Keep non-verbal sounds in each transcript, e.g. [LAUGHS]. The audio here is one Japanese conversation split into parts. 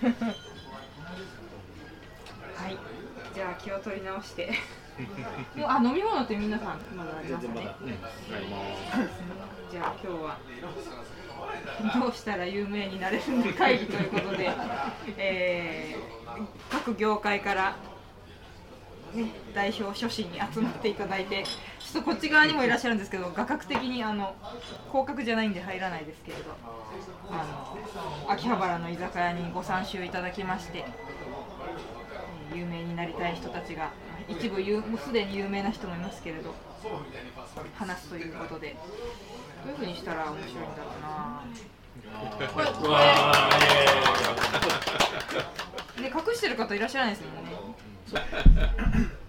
[LAUGHS] はいじゃあ気を取り直して。もうあ飲み物って皆さんまだありますね、じゃあ今日はどうしたら有名になれるんで会議ということで、えー各業界から、ね、代表書士に集まっていただいてちょっとこっち側にもいらっしゃるんですけど画角的にあの広角じゃないんで入らないですけれどあの秋葉原の居酒屋にご参集いただきまして、えー有名になりたい人たちが一部有もうすでに有名な人もいますけれど話すということでどういうふうにしたら面白いんだろうな。これこれね隠してる方いらっしゃらないですもんね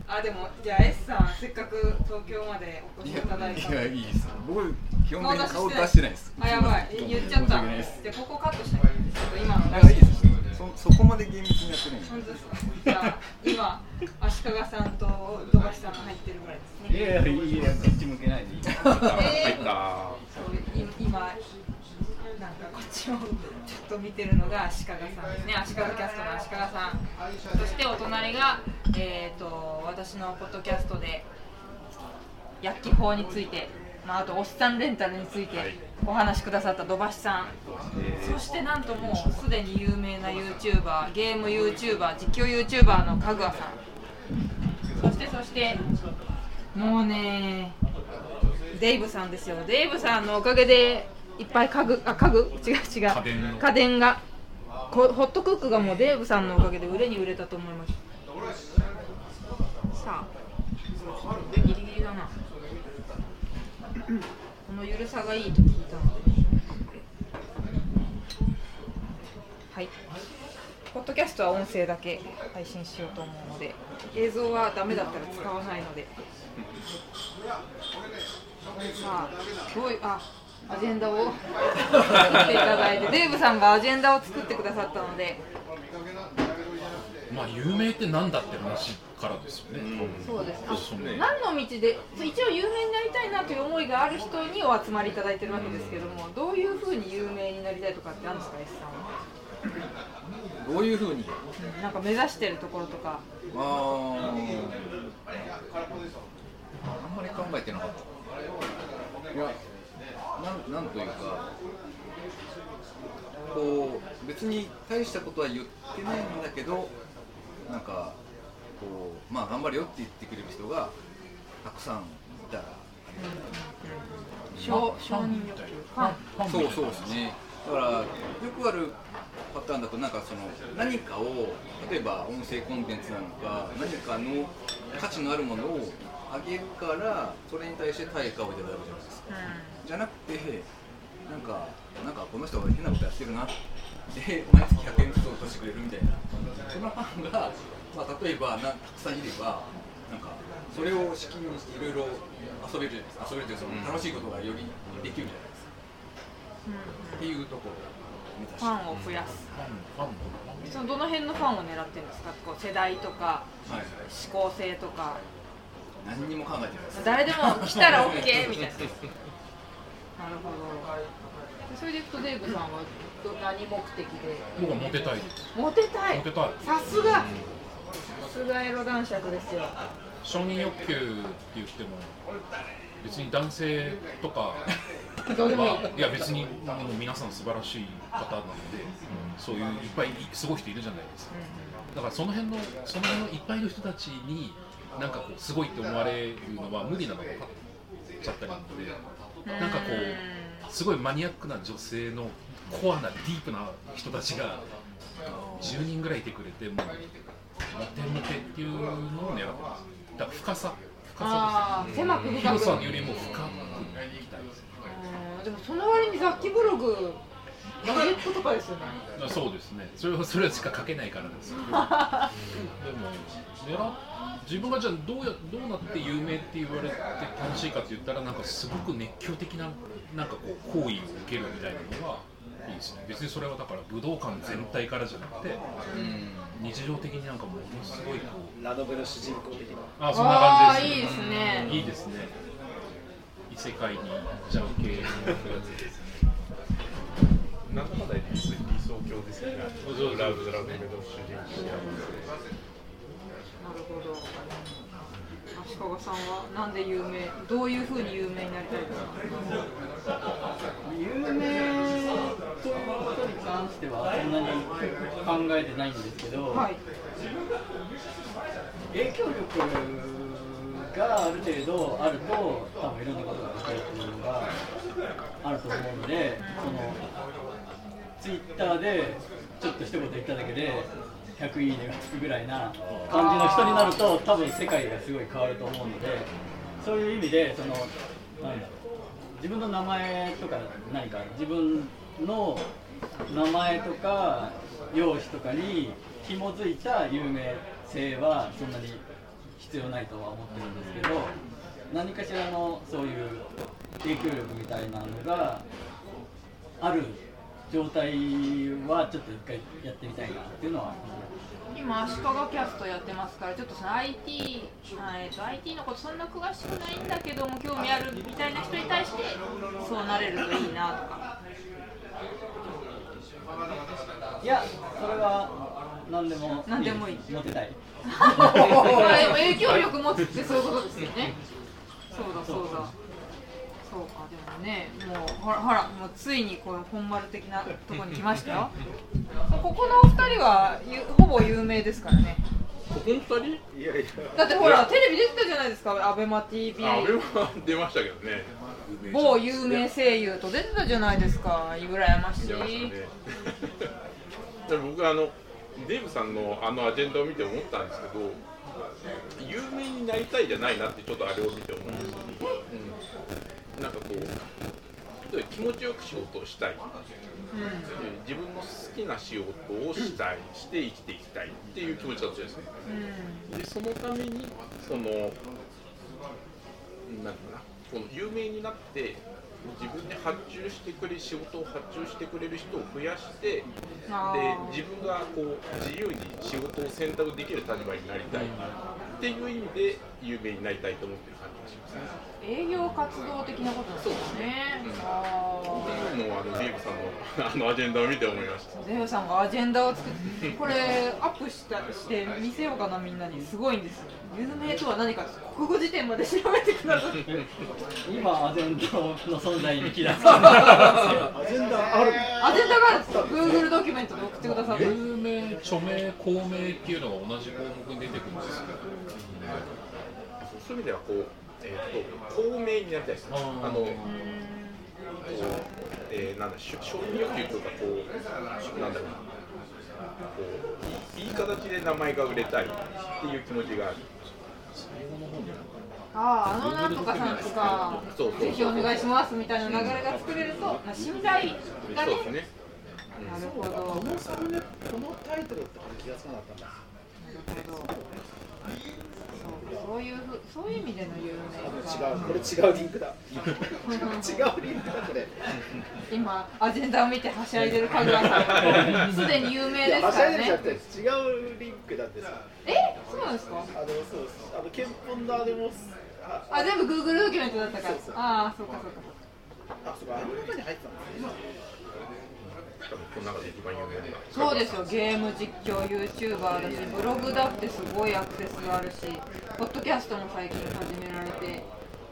あでもじゃあ S さんせっかく東京までお越しいただいたのいやでいいです僕基本的に顔顔出しててないです。あやばい。え言っちゃった。じゃあここカットしなきゃちょっと今の。いやいいですそそこまで厳密にやってないんで。本当ですか。じゃあ今足利さんと土橋さんが入ってるぐらいですね。いやいやいやこっち向けないで。いいえー入った。そうい今なんかこっちをと見てるのが足利さんですね。足利キャストの足利さん。そしてお隣がえっ、と私のポッドキャストで薬機法についてまあ、あとおっさんレンタルについてお話しくださった土橋さん、そしてなんともうすでに有名な YouTuber ゲーム YouTuber 実況 YouTuber のかぐわさん。そしてそしてもうねデイブさんですよ。デイブさんのおかげでいっぱい家具あ家具？違う違う。家電の。家電が。こホットクックがもうデーブさんのおかげで売れに売れたと思います。さあ。ギリギリだな。このゆるさがいいと聞いたので。はい。ポッドキャストは音声だけ配信しようと思うので映像はダメだったら使わないので。さあどういうあアジェンダを [LAUGHS] 作っていただいてデーブさんがアジェンダを作ってくださったので。まあ有名ってなんだって話からですよね。そうです。ね。何の道で一応有名になりたいなという思いがある人にお集まりいただいてるわけですけどもどういうふうに有名になりたいとかってあるんですか S さんは？どういうふうに？うんなんか目指してるところとか。あー。あんまり考えてなかった。いやなんなんというかこう別に大したことは言ってないんだけどなんかこうまあ頑張れよって言ってくれる人がたくさんいたら承承認欲求。そうそうですねだからよくあるパターンだとなんかその何かを例えば音声コンテンツなのか何かの価値のあるものをあげるからそれに対して対価をいただくじゃないですかじゃなくてなんかなんかこの人が変なことやってるなで毎月100円ずつ落としてくれるみたいな。そのファンが、まあ、例えばなたくさんいればなんかそれを資金にしていろいろ遊べるじゃないですか遊べるというかその楽しいことがよりできるじゃないですか、っていうところを目指してファンを増やす。ファンファンそのどの辺のファンを狙ってるんですか？こう世代とかはい、指向性とか。何にも考えてないです。誰でも来たら OK みたいななるほど。それでいくとデーブさんはど何目的で？僕はモテたい。です。モテたい？モテたい。さすが。さすがエロ男爵ですよ。承認欲求って言っても別に男性とか [LAUGHS] どうでもいい。はいや別にあの皆さん素晴らしい方なので、そういういっぱいすごい人いるじゃないですか。だからその辺のその辺のいっぱいの人たちになんかこうすごいって思われるのは無理なのが分かっちゃったりなので、なんかこうすごいマニアックな女性のコアなディープな人たちが10人ぐらいいてくれてもうモテモテっていうのを狙ってます。だから深さ深あー狭く深く。さです広さよりも深く。いきたいですうん。でもその割に雑記ブログガジェットとかですよね。あそうですね。それはそれしか書けないからですけど [LAUGHS] でも狙っ自分がじゃあどうやどうなって有名って言われて楽しいかって言ったらなんかすごく熱狂的ななんかこう行為を受けるみたいなのがいいですね。別にそれはだから武道館全体からじゃなくて日常的になんかものすごいこうラノベの主人公的な。あそんな感じですいいですね。いいですね。異世界に行っちゃう系のやつですねなんだかんだ理想郷ですよね。ラブラブめの主人公なるほど。足利さんはなんで有名？どういうふうに有名になりたいですか？有名ということに関してはそんなに考えてないんですけど、はい。影響力がある程度あると多分いろんなことができるっていうのがあると思うのでそのツイッターでちょっと一言言っただけで100いいねがつくぐらいな感じの人になると多分世界がすごい変わると思うのでそういう意味でその自分の名前とか何か自分の名前とか容姿とかに紐づいた有名性はそんなに必要ないとは思ってるんですけど何かしらのそういう影響力みたいなのがある状態はちょっと一回やってみたいなっていうのは今足利キャストやってますからちょっとその IT, あえー、と IT のことそんな詳しくないんだけども興味あるみたいな人に対してそうなれるといいなとか。いやそれは何でも何でもいい。モテたい。[LAUGHS] まあでも影響力持つってそういうことですよね。そうだそうだそうかでもねもうほらほらもうついにこの本丸的なところに来ましたよ。ここのお二人はゆほぼ有名ですからね。ここの二人？いやいや。だってほらテレビ出てたじゃないですかアベマ t v あ俺は出ましたけどね。某有名声優と出てたじゃないですか羨ましい。出ましたね。[LAUGHS] 僕あのデーブさんのあのアジェンダを見て思ったんですけど有名になりたいじゃないなってちょっとあれを見て思うんですよ、うん、なんかこう気持ちよく仕事をしたい、自分の好きな仕事をしたいして生きていきたいっていう気持ちだったじゃないですかでそのためにそのなかなこの有名になって自分で発注してくれ仕事を発注してくれる人を増やしてで自分がこう自由に仕事を選択できる立場になりたいっていう意味で有名になりたいと思って。営業活動的なことなんですよねうんあっていうあのデーブさんのあのアジェンダを見て思いました。ーデーブさんがアジェンダを作ってこれアップしたして見せようかなみんなにすごいんですよ。有名とは何か国語辞典まで調べてくださって今アジェンダの存在に気がつアジェンダあるアジェンダがあるんですか？Google ドキュメントで送ってくださって有名、著名、公名っていうのが同じ項目に出てくるんですよ。そういう意味ではこう、えー、と公明になりたいです。ね。あのえー、なんだし承認欲求というかこうなんだろうな。こういい形で名前が売れたいっていう気持ちがある。あああのなんとかさんとかそうそうぜひお願いしますみたいな流れが作れると、まあ、信頼がね。そうですね。なるほど。このサムネこのタイトルって気がつかなかったんだなるほどそういうふそういう意味での有名違うこれ違うリンクだ。違うリンクだこれ。今アジェンダを見てはしゃいでる神楽さん。すでに有名ですかはしゃらねいでちゃって違うリンクだって。さえそうなんですか？あのそうあのケンポンダーでもああ全部 Google ドキュメントだったから。ああそうかそうかあそうかあの中に入ってたんですねそうですよゲーム実況 YouTuber だしブログだってすごいアクセスがあるしポッドキャストも最近始められて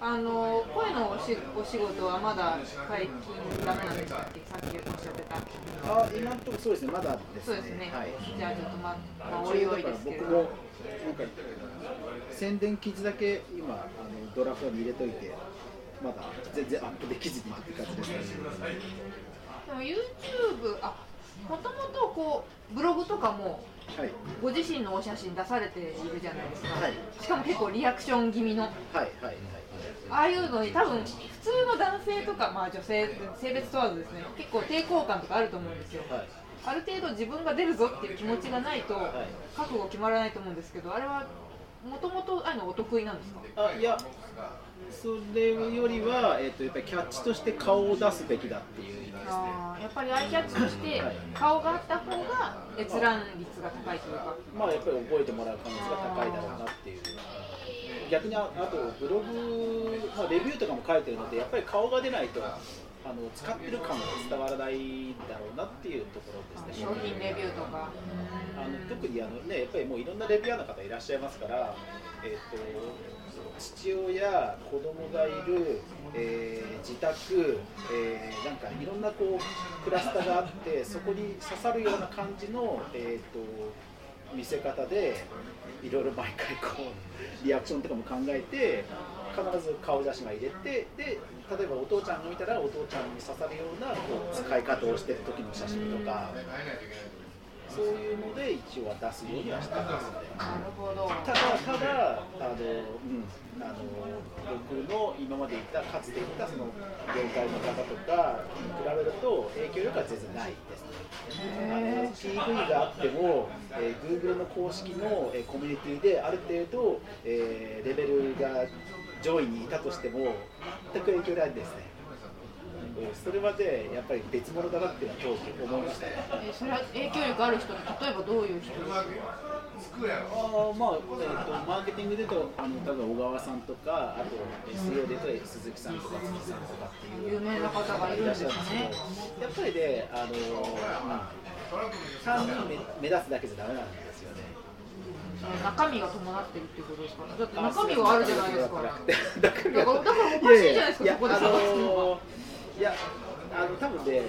あの声のおしお仕事はまだ解禁ダメなんでしたっけさっきおっしゃってたあ今のところそうですね。まだですねそうですね、はいじゃあちょっとままあおいおいですけれど僕もなんか宣伝記事だけ今あのドラフトに入れといてまだ全然アップできずにって感じですねでも YouTube あもともとこうブログとかもはい。ご自身のお写真出されているじゃないですか、はい。しかも結構リアクション気味の。はいはいはい。ああいうのに多分普通の男性とか、まあ、女性性別問わずですね結構抵抗感とかあると思うんですよ。はい。ある程度自分が出るぞっていう気持ちがないとい。覚悟決まらないと思うんですけどあれはもともとああいうのお得意なんですか？あいやそれよりは、えー、とやっぱりキャッチとして顔を出すべきだっていう意味ですね。やっぱりアイキャッチとして顔があった方が閲覧率が高いというか。まあやっぱり覚えてもらう可能性が高いだろうなっていう。逆にああとブログ、まあ、レビューとかも書いてるのでやっぱり顔が出ないとあの使ってる感が伝わらないだろうなっていうところですね。商品レビューとか。あの特にあの、ね、やっぱりもういろんなレビュアーの方いらっしゃいますから、えー、と父親、子供がいる、えー自宅、えーなんかいろんなこうクラスターがあってそこに刺さるような感じの、えー、と見せ方でいろいろ毎回こうリアクションとかも考えて必ず顔写真は入れてで例えばお父ちゃんが見たらお父ちゃんに刺さるようなこう使い方をしてる時の写真とか。そういうので一応は出すようにはしてますので。なるほどただただあの、うん、あの僕の今まで言ったかつて言ったその業界の方とかに比べると影響力は全然ないですね。あの PV があっても、えー Google の公式の、えーコミュニティである程度、えーレベルが上位にいたとしても全く影響ないですね。うんそれまでやっぱり別物だなっていうのは当時思いました。ね。えそれは影響力ある人って例えばどういう人ですか？あーまあ、えー、とマーケティングで言うとあの多分小川さんとかあと SEO で言うと鈴木さんとか辻さんとかっていう有名な方がいるんですねやっぱりね、あの単に目目立つだけじゃダメなんですよね。中身が伴ってるっていうことですか？だって中身はあるじゃないですか。だだからだからおかしいじゃないですかやそこで探すのはいやあの多分ね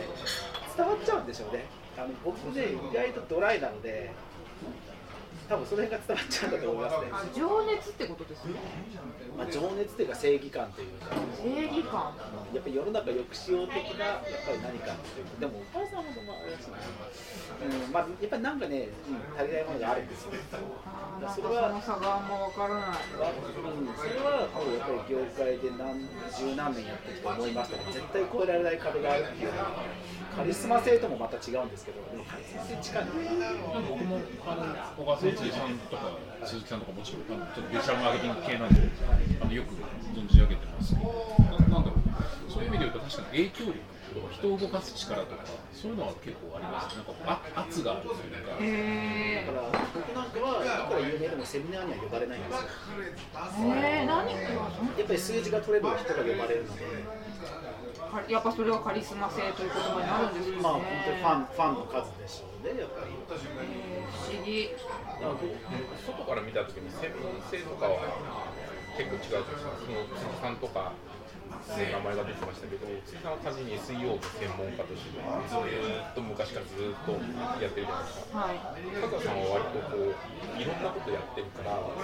伝わっちゃうんでしょうね。あの僕ね意外とドライなので多分その辺が伝わっちゃうんだと思いますね、あ情熱ってことですね。まあ、情熱というか正義感というか。正義感。やっぱり世の中抑止用的なやっぱり何かっていう。でもお母さんほどもあれですね、うんまあ、やっぱりなんかね、うん、足りないものがあるんですよ。あーなんかその差があんま分からない。うん、それはもうやっぱり業界で何十何年やってきて思いましたね絶対越えられない壁があるっていうのはカリスマ性ともまた違うんですけど、でもカリスマ性近い僕もあの小川さん、辻さんとか鈴木さんとかもちろんあのちょっとデジタルマーケティング系なんであのよく存じ上げてますけどななんだろう。そういう意味で言うと確かに影響力とか人を動かす力とかそういうのは結構ありますなんかあ圧があるというか。へだから僕なんかはいくら有名でもセミナーには呼ばれないんですよ。えー、何か？やっぱり数字が取れる人が呼ばれるので。やっぱそれはカリスマ性という言葉になるんですかね、まあ本当にファンファンの数でしょうねやっぱり。えー不思議。外から見たときに専門性とかは結構違うじゃないです。か、その辻さんとかの名前が出てましたけど、辻さんは単純に SEO の専門家として、ずーっと昔からずーっとやってるじゃないですか。はい加藤さんは割とこういろんなことやってるから、こう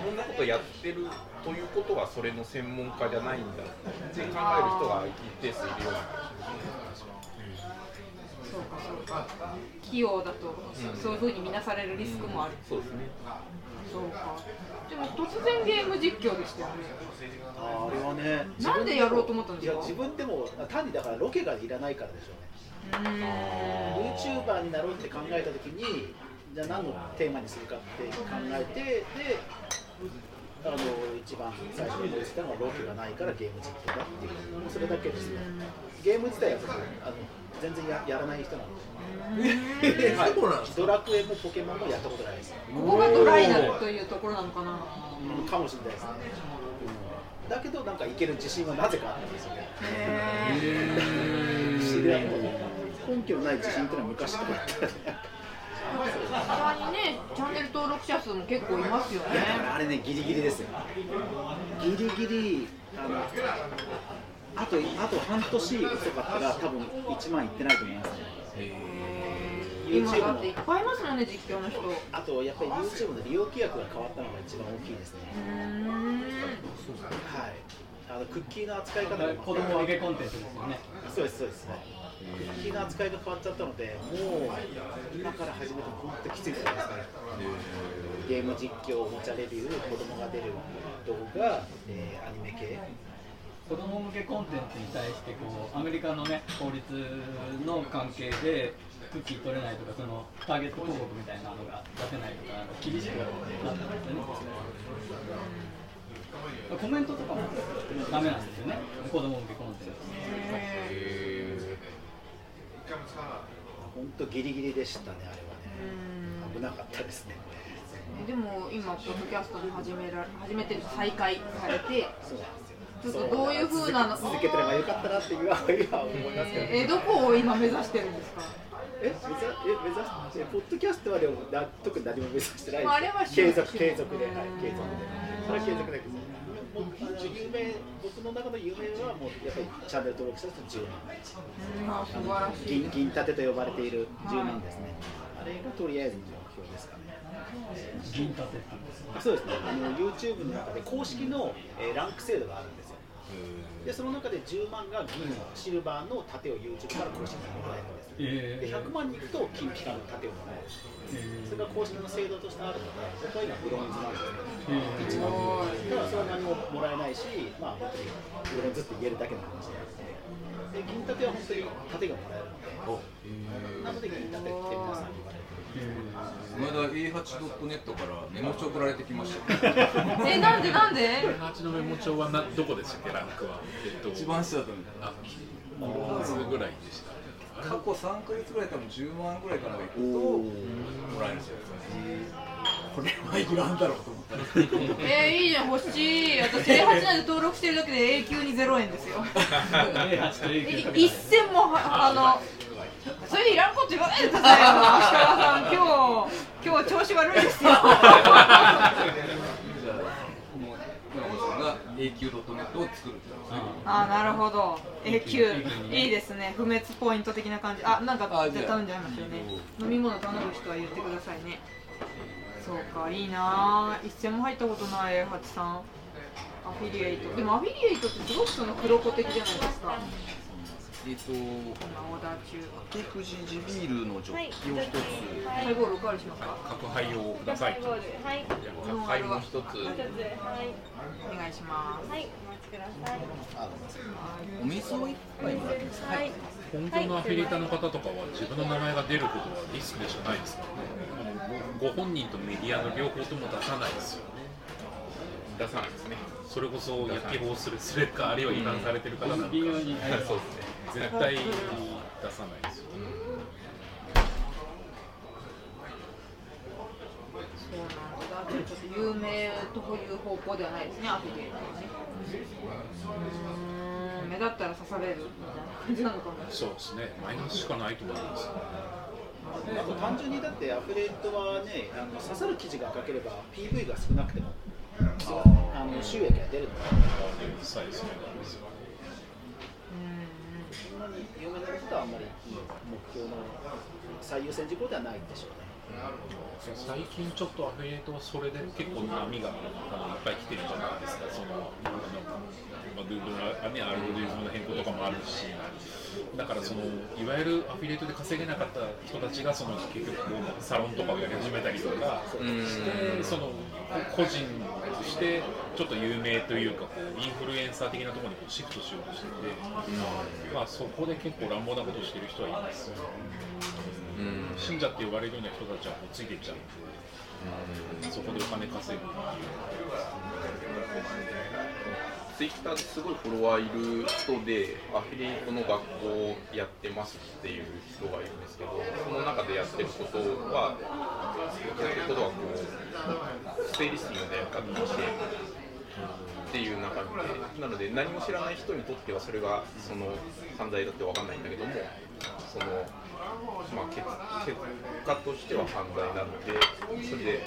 いろんなことやってるということはそれの専門家じゃないんだって考える人が一定数いるようなそうかそうか器用だと、そういうふうに見なされるリスクもある、そうですね。そうか。でも突然ゲーム実況でしたよね。あれはねなんでやろうと思ったんですか？いや自分でも単にだからロケがいらないからでしょうね。うー。ん YouTuber になろうって考えたときにじゃあ何のテーマにするかって考えてであの一番最初に思いついたのはロケがないからゲーム実況だっていう。それだけですね。ゲーム自体は僕あの全然ややらない人なので [LAUGHS] はいドラクエもポケモンもやったことないです。ここがドライだというところなのかな。うんかもしれないです。ね、うんだけどなんかいける自信はなぜかあったんですよね。へ不思議なもん根拠のない自信っていうのは昔とかだったさすがにねチャンネル登録者数も結構いますよね。あれねギリギリですよ。ギリギリあのあとあと半年遅かったら多分1万いってないと思いますね今だっていっぱいいますもんね実況の人あとやっぱり YouTube の利用規約が変わったのが一番大きいですね。ーんはい。あのクッキーの扱い方が子供向けコンテンツですよね。そうですそうです。クッキーの扱いが変わっちゃったのでもう今から始めても本当きついと思いますねゲーム実況おもちゃレビュー子供が出る動画、えーアニメ系子供向けコンテンツに対してこうアメリカのね法律の関係でクッキー取れないとかそのターゲット広告みたいなのが出せないとか厳しくなったんですよね。コメントとかもダメなんですよね。子供向けコンテンツ。本当ギリギリでしたねあれ。はね危なかったですね。でも今ポッドキャストも始めら始めて再開されて。そうちょっとどういう風なの？続けてればよかったなっていうは思いますけど、えーどこを今目指してるんですか？え目指え目指してえポッドキャストはでもな特に何も目指してないです、まああれは継続継続で、うんはい、継続で。それは継続だけです。もう僕の中の有名はもうやっぱりチャンネル登録者数10万うんあ素晴らしい。銀銀盾と呼ばれている10万ですね、あれがとりあえずの目標ですかね銀盾って言うんですかそうですね。あの YouTube の中で公式の、えーランク制度があるんです。よでその中で10万が銀のシルバーの盾を YouTube から公式にもらえるえで100万に行くと金ピカの盾をもらえるそれが公式の制度としてあるので僕は今ブロンズなんですね1万ただそれは何ももらえないしまあ本当にブロンズって言えるだけの話であって。で銀盾は本当に盾がもらえるので。なので銀盾って皆さん言われてる。この間 A8.net からメモ帳送られてきました。よ [LAUGHS] えなんでなんで？八のメモ帳はなどこでしたっけ？ランクは。えっと。一番下だったんだあブロンズぐらいでした過去3ヶ月ぐらい多分10万ぐらいかな行くともらえるんですよこれはいくらなんだろうと思ったらえー、いいじゃん欲しい。私 A8 なんで登録してるだけで永久に0円ですよ。い一銭もはあのそれでいらんこと言わないでくださいよ石川さん。今日今日調子悪いですよ。じゃあもう村本さんが AQ.net を作るあなるほど。永久いいですね。不滅ポイント的な感じ。あなんかあじゃあ。頼んじゃいますよね。飲み物頼む人は言ってくださいね。そうかいいなぁ一銭も入ったことない A8 さん。アフィリエイト。でもアフィリエイトってすごくその黒子的じゃないですかえっとこんなオーダー中手富士地ビールのジョッキを一つ。ハイボールおかわりしますか角杯をください。ハイボールはい。角杯も一つ一つはい。お願い。しますはい。お待ちください。お水を一杯もらってます。かはい。本当のアフィリエーターの方とかは自分の名前が出ることはリスクでしかないですからね。ごご本人とメディアの両方とも出さないですよね。出さないですねそれこそ焼き棒するするかあるいは違反されてる方なんか。微妙にそうですね。絶対出さないですよ。そうなんだちょっと有名という方向ではないですねアフィリエイトはね。うーん。目立ったら刺されるみたいな感じなのかもそうですね。マイナスしかないと思います。あと単純にだってアフレートはねあの刺さる記事が書ければ PV が少なくても収益が出るので実際ですねそんなに有名なことはあんまり目標の最優先事項ではないんでしょうね最近ちょっとアフィリエイトはそれで結構波がいっぱい来てるじゃないですか、そのまあ、Google のねアルゴリズムの変更とかもあるし、だからそのいわゆるアフィリエイトで稼げなかった人たちがその結局サロンとかをやり始めたりとかして、その個人してちょっと有名というかこうインフルエンサー的なところにこうシフトしようとしてて、まあ、そこで結構乱暴なことをしてる人はいますよ。信者って呼ばれるような人たちはもうついていっちゃうんで、そこでお金稼ぐっていう。ツイッターですごいフォロワーいる人でアフィリエイトの学校をやってますっていう人がいるんですけどその中でやってることはやってることはこう不正リスティングでやり方をしてっていう中でなので何も知らない人にとってはそれがその犯罪だって分かんないんだけどもその、まあ、結結果としては犯罪なのでそれで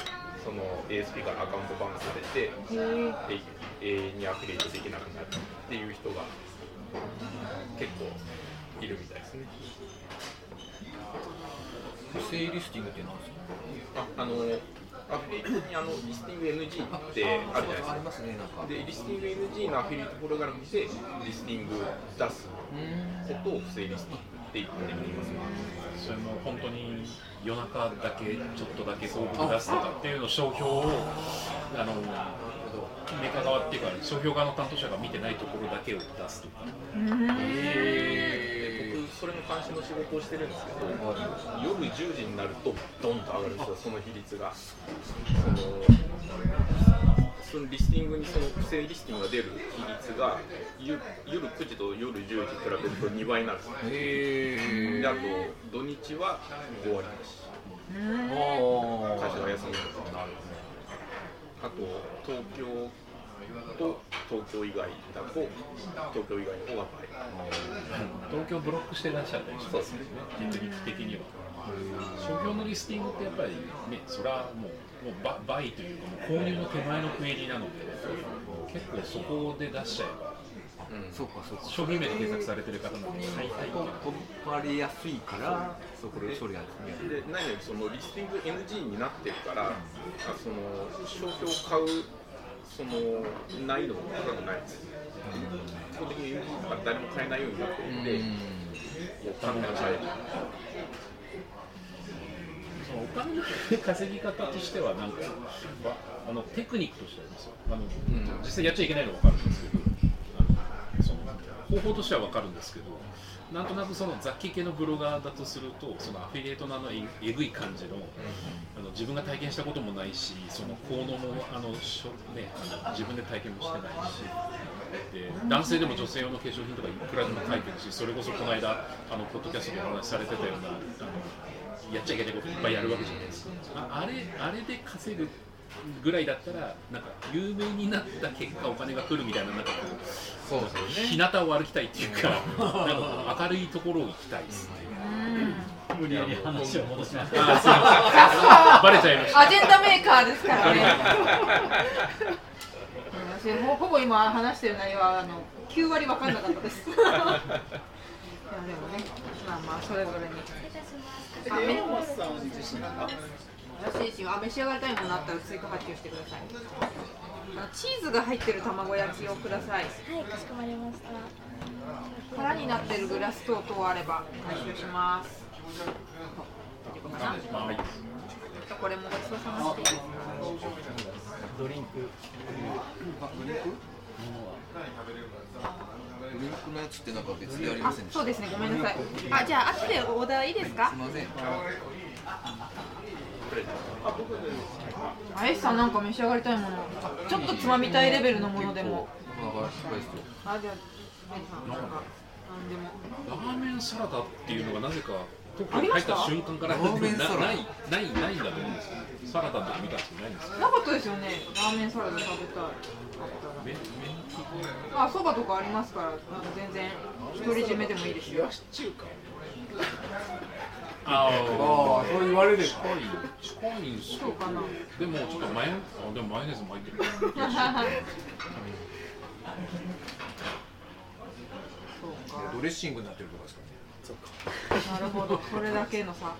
その ASP からアカウントバンされてで永遠にアフィリエイトできなくなるっていう人が結構いるみたいですね。不正リスティングって何ですか？ああのアフィリエイトにあのリスティング NG ってあるじゃないですか。ねかでリスティング NG のアフィリエイトプログラムでリスティング出すことを不正リスティングって言ってみます。それも本当に夜中だけちょっとだけ広告出すとかっていうの商標をあのメーカー側っていうか商標側の担当者が見てないところだけを出すとか。それの監視の仕事をしてるんですけど夜10時になるとドンと上がるんですよその比率がそのそのリスティングにその不正リスティングが出る比率がゆ夜9時と夜10時比べると2倍になる。んですであと土日は5割なし。会社が休みとかあと東京と東京以外だと東京以外の方が倍東京ブロックしてらっしゃったりしますねテクニック的には商標のリスティングってやっぱりねそれはもうもう倍というかもう購入の手前のクエリなので結構そこで出しちゃえばそうかそうか商品名で検索されてる方なん。で大体と取られやすいからそこで処理がで何よりそのリスティング NG になってるから、あその商標を買うその難易度も高くないです。基本的に誰も買えないようになってるんで、もう簡単に買える。そのお金の稼ぎ方としてはなんかわあのテクニックとしてありますよあの、実際やっちゃいけないのは分かるんですけど方法としては分かるんですけどなんとなくその雑記系のブロガーだとするとそのアフィリエイトのあのええぐい感じのあの自分が体験したこともないしその効能もあのしょ、ね、あの自分で体験もしてないし。で男性でも女性用の化粧品とかいくらでも書いてるしそれこそこの間あのポッドキャストでお話しされてたようなあのやっちゃいけないこといっぱいやるわけじゃないですか。ああれあれで稼ぐぐらいだったらなんか有名になった結果お金が来るみたいななんかこうそうですよね。日向を歩きたいっていうかなんか明るいところを行きたいですね無理やり話を戻しましあた。バレちゃいましたアジェンダメーカーですからね。私ほほぼ今話してる内容はあの9割分かんなかったです。[LAUGHS] いやでもねまあまあそれぞれにあめ山本さん自身が私自身はあ召し上がりたいものあったら追加発注してください。あのチーズが入ってる卵焼きをください。はい、かしこまりました。空になってるグラス等々あれば回収します。はい。これもごちそうさまですドリンク。ドリンクのやつってなんか別でありませんでしたあそうですね。ごめんなさい。あじゃあ後でオーダーいいですか？すいませんあエスさんなんか召し上がりたいもの。ちょっとつまみたいレベルのものでも。あじゃあなんかなんでも。ラーメンサラダっていうのがなぜか入った瞬間からラーメンサラダなないないないんだと思うんですよサラダとか見たんですけどないんですよなかったですよね。ラーメンサラダ食べたい。あそばとかありますからあの全然独り占めでもいいですよ。あああそう言われる近い近いんすそうか。なでもちょっとマヨあでもマヨネーズも入ってるそうかドレッシングになってるとかですかね。なるほどそれだけのさ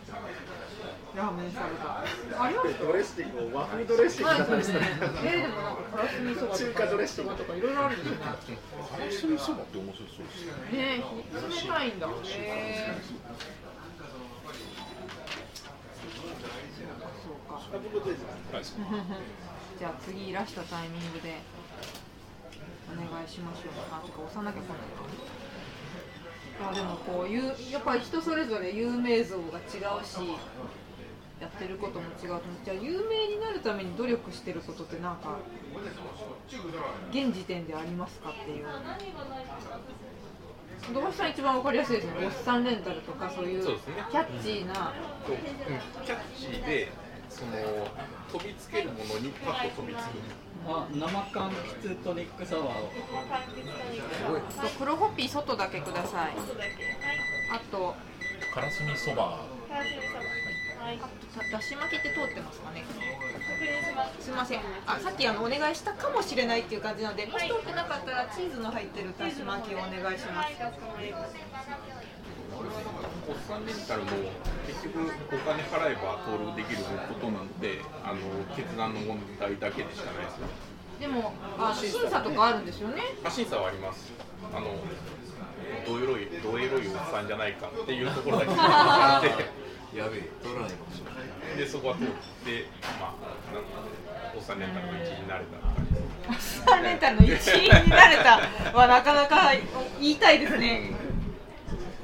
ラーメンサラダありますドレッシング和風ドレッシング。えー、でもなんかカラスミそば中華ドレッシングとかいろいろあるんですね。カラスミそばって面白そうですねねえ冷たいんだへえ [LAUGHS] じゃあ次いらしたタイミングでお願いしましょうあてか。押さなきゃ来ないあでもこういうやっぱり人それぞれ有名像が違うしやってることも違うと思う。じゃあ有名になるために努力してることってなんか現時点でありますかっていう土橋さん一番わかりやすいですねおっさんレンタルとかそういうキャッチーな。こううんキャッチーでその飛びつけるものにパッと飛びつく。あ、生柑橘トニックサワーを。あと黒ホッピー外だけください。あと。カラスミそば。はい。だだし巻きって通ってますかね。す。みません。あさっきあのお願いしたかもしれないっていう感じなのでもし通ってなかったらチーズの入ってるだし巻きをお願いします。おっさんレンタルも結局お金払えば登録できることなのであの決断の問題だけでしかないですね。でもあ審査とかあるんですよね。あ審査はあります。あのどエロいどエロいおっさんじゃないかっていうところだけ [LAUGHS] あってやべえ取らないかもしれない。でそこは通ってまあなんかおっさんレンタルの1位になれた。感じです3レンタルの1位になれたはなかなか言いたいですね。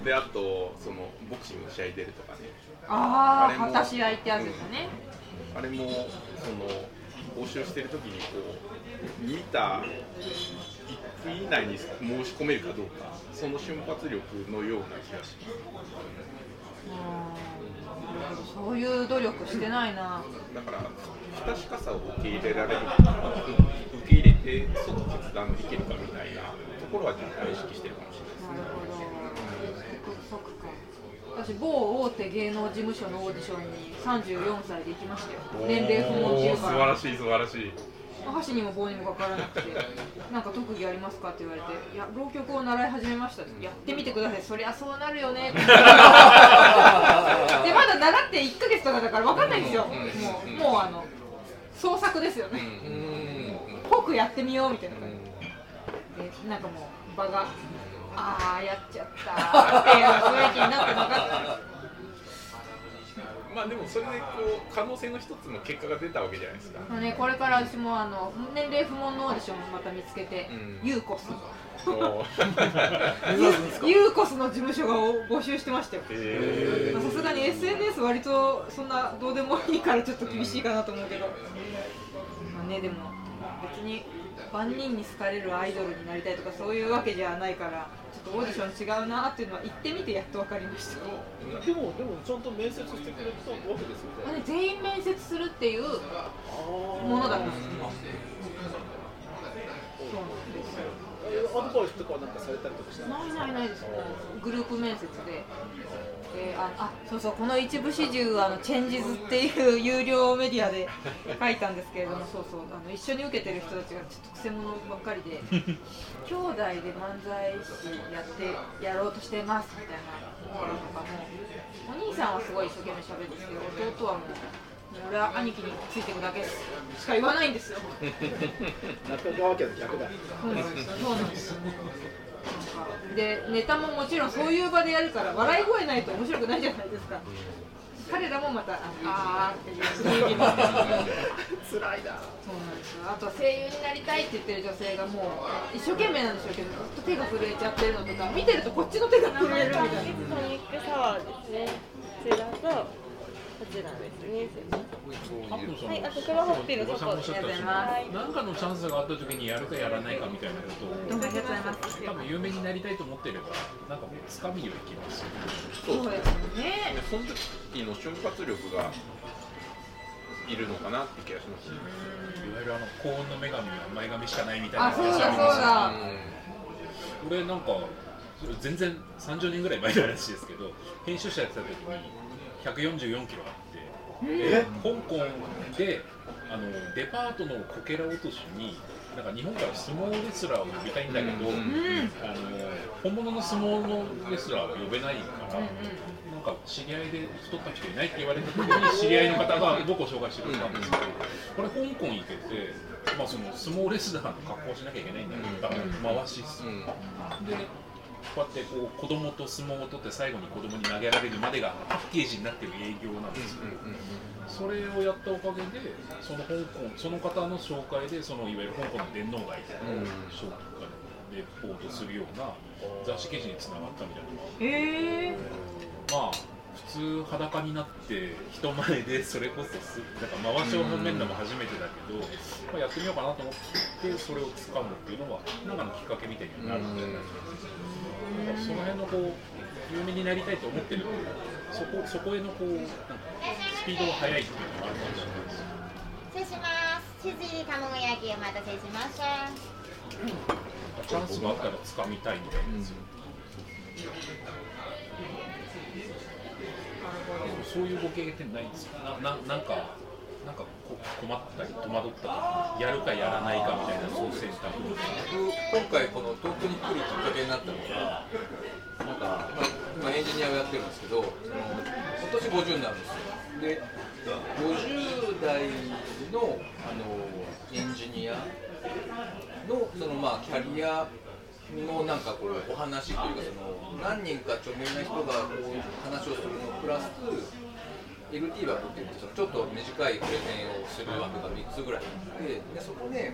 であとそのボクシングの試合出るとかね。ああ果たし合いってやつですよね。あれもその募集してる時にこう見た1分以内に申し込めるかどうかその瞬発力のような気がしますそういう努力してないな。だから不確かさを受け入れられる受け入れてで即決断できるかみたいなところは若干意識してるかもしれないなるほど。即か私某大手芸能事務所のオーディションに34歳で行きましたよ。年齢不問っていう素から晴らしい素晴らしい箸にも棒にもかからなくてなんか特技ありますかって言われていや浪曲を習い始めましたって。やってみてください。そりゃそうなるよね。っ [LAUGHS] てでまだ習って1ヶ月とかだから分かんないんですよ。もうもうあの創作ですよね。ぽくやってみようみたいな感じ。でなんかもう場がああやっちゃったーっていう雰囲気になって分かってまあでもそれでこう可能性の一つの結果が出たわけじゃないですか。まあね、これから私もあの年齢不問のオーディションをまた見つけて、うん。ユーコスお [LAUGHS] ユーコスの事務所が募集してましたよ。さすがに SNS 割とそんなどうでもいいからちょっと厳しいかなと思うけど、まあねでも別に万人に好かれるアイドルになりたいとかそういうわけじゃないからちょっとオーディション違うなっていうのは行ってみてやっと分かりました、でもでもちゃんと面接してくれたわけですよまあねね。全員面接するっていうものだったんですよそうなんですよ。えアドバイスとかはなんかされたりとかしたの？ないないないです。グループ面接で、えーああそうそうこの一部始終あのチェンジズっていう有料メディアで書いたんですけれども [LAUGHS] そうそうあの一緒に受けてる人たちがちょっとくせ者ばっかりで兄弟で漫才師やってやろうとしてますみたいなところとかもお兄さんはすごい一生懸命喋るんですけど弟はもう俺は兄貴についてるだけしか言わないんですよ [LAUGHS] 中川家の逆だ。そうなんですよ。そうなんですでネタももちろんそういう場でやるから笑い声ないと面白くないじゃないですか。彼らもまたああーっていう雰囲気の [LAUGHS] そうなんですよ。あとは声優になりたいって言ってる女性がもう一生懸命なんでしょうけどずっと手が震えちゃってるのとか見てるとこっちの手が震えるみたいな。こちらですね。はいあと黒ホッピーのおばさんもおっしゃったしありがとうございます何かのチャンスがあった時にやるかやらないかみたいなことを。多分有名になりたいと思ってればなんかもうつかみにはいきますそうですね。その時の瞬発力がいるのかなって気がしますいわゆるあの幸運の女神は前髪しかないみたいなあそうだそうだ。俺なんか全然30年ぐらい前の話ですけど編集者やってた時に144キロあってで香港であのデパートのこけら落としになんか日本から相撲レスラーを呼びたいんだけど、うん。あの本物の相撲のレスラーは呼べないから、うんうん。なんか知り合いで太った人いないって言われた時に知り合いの方が僕を紹介してくれたんですけど、これ香港行けて、まあ、その相撲レスラーの格好をしなきゃいけないんだけど、だから回しっす、うん。でこうやってこう子供と相撲を取って最後に子供に投げられるまでがパッケージになってる営業なんですよ、それをやったおかげでその香港その方の紹介でそのいわゆる香港の電脳街で紹介レポートするような雑誌記事につながったみたいな。のがへえ。まあ普通裸になって人前でそれこそすなんか回しを褒めるのも初めてだけど、まあ、やってみようかなと思ってそれを掴むっていうのはなんかのきっかけみたいになるんで、だからその辺のこう有名になりたいと思ってるそこそこへのこうなんかスピードが速いっていうのがあるかもしれないです失礼します。チヂミ卵焼きお待たせしました。チャンスがあったら掴みたいみたいなんですよ、そういうご経験ないんですよなななんかなんか困ったり戸惑ったりやるかやらないかみたいなそう選択。僕今回この東京に来るきっかけになったのがなんか、まあ、今エンジニアをやってるんですけどその今年50になるんですよで50代のあのエンジニアのそのまあキャリアのなんかこうお話というかその何人か著名な人がこう話をするのプラス LT 枠って言ってちょっと短いプレゼンをする枠が3つぐらいあってでそこで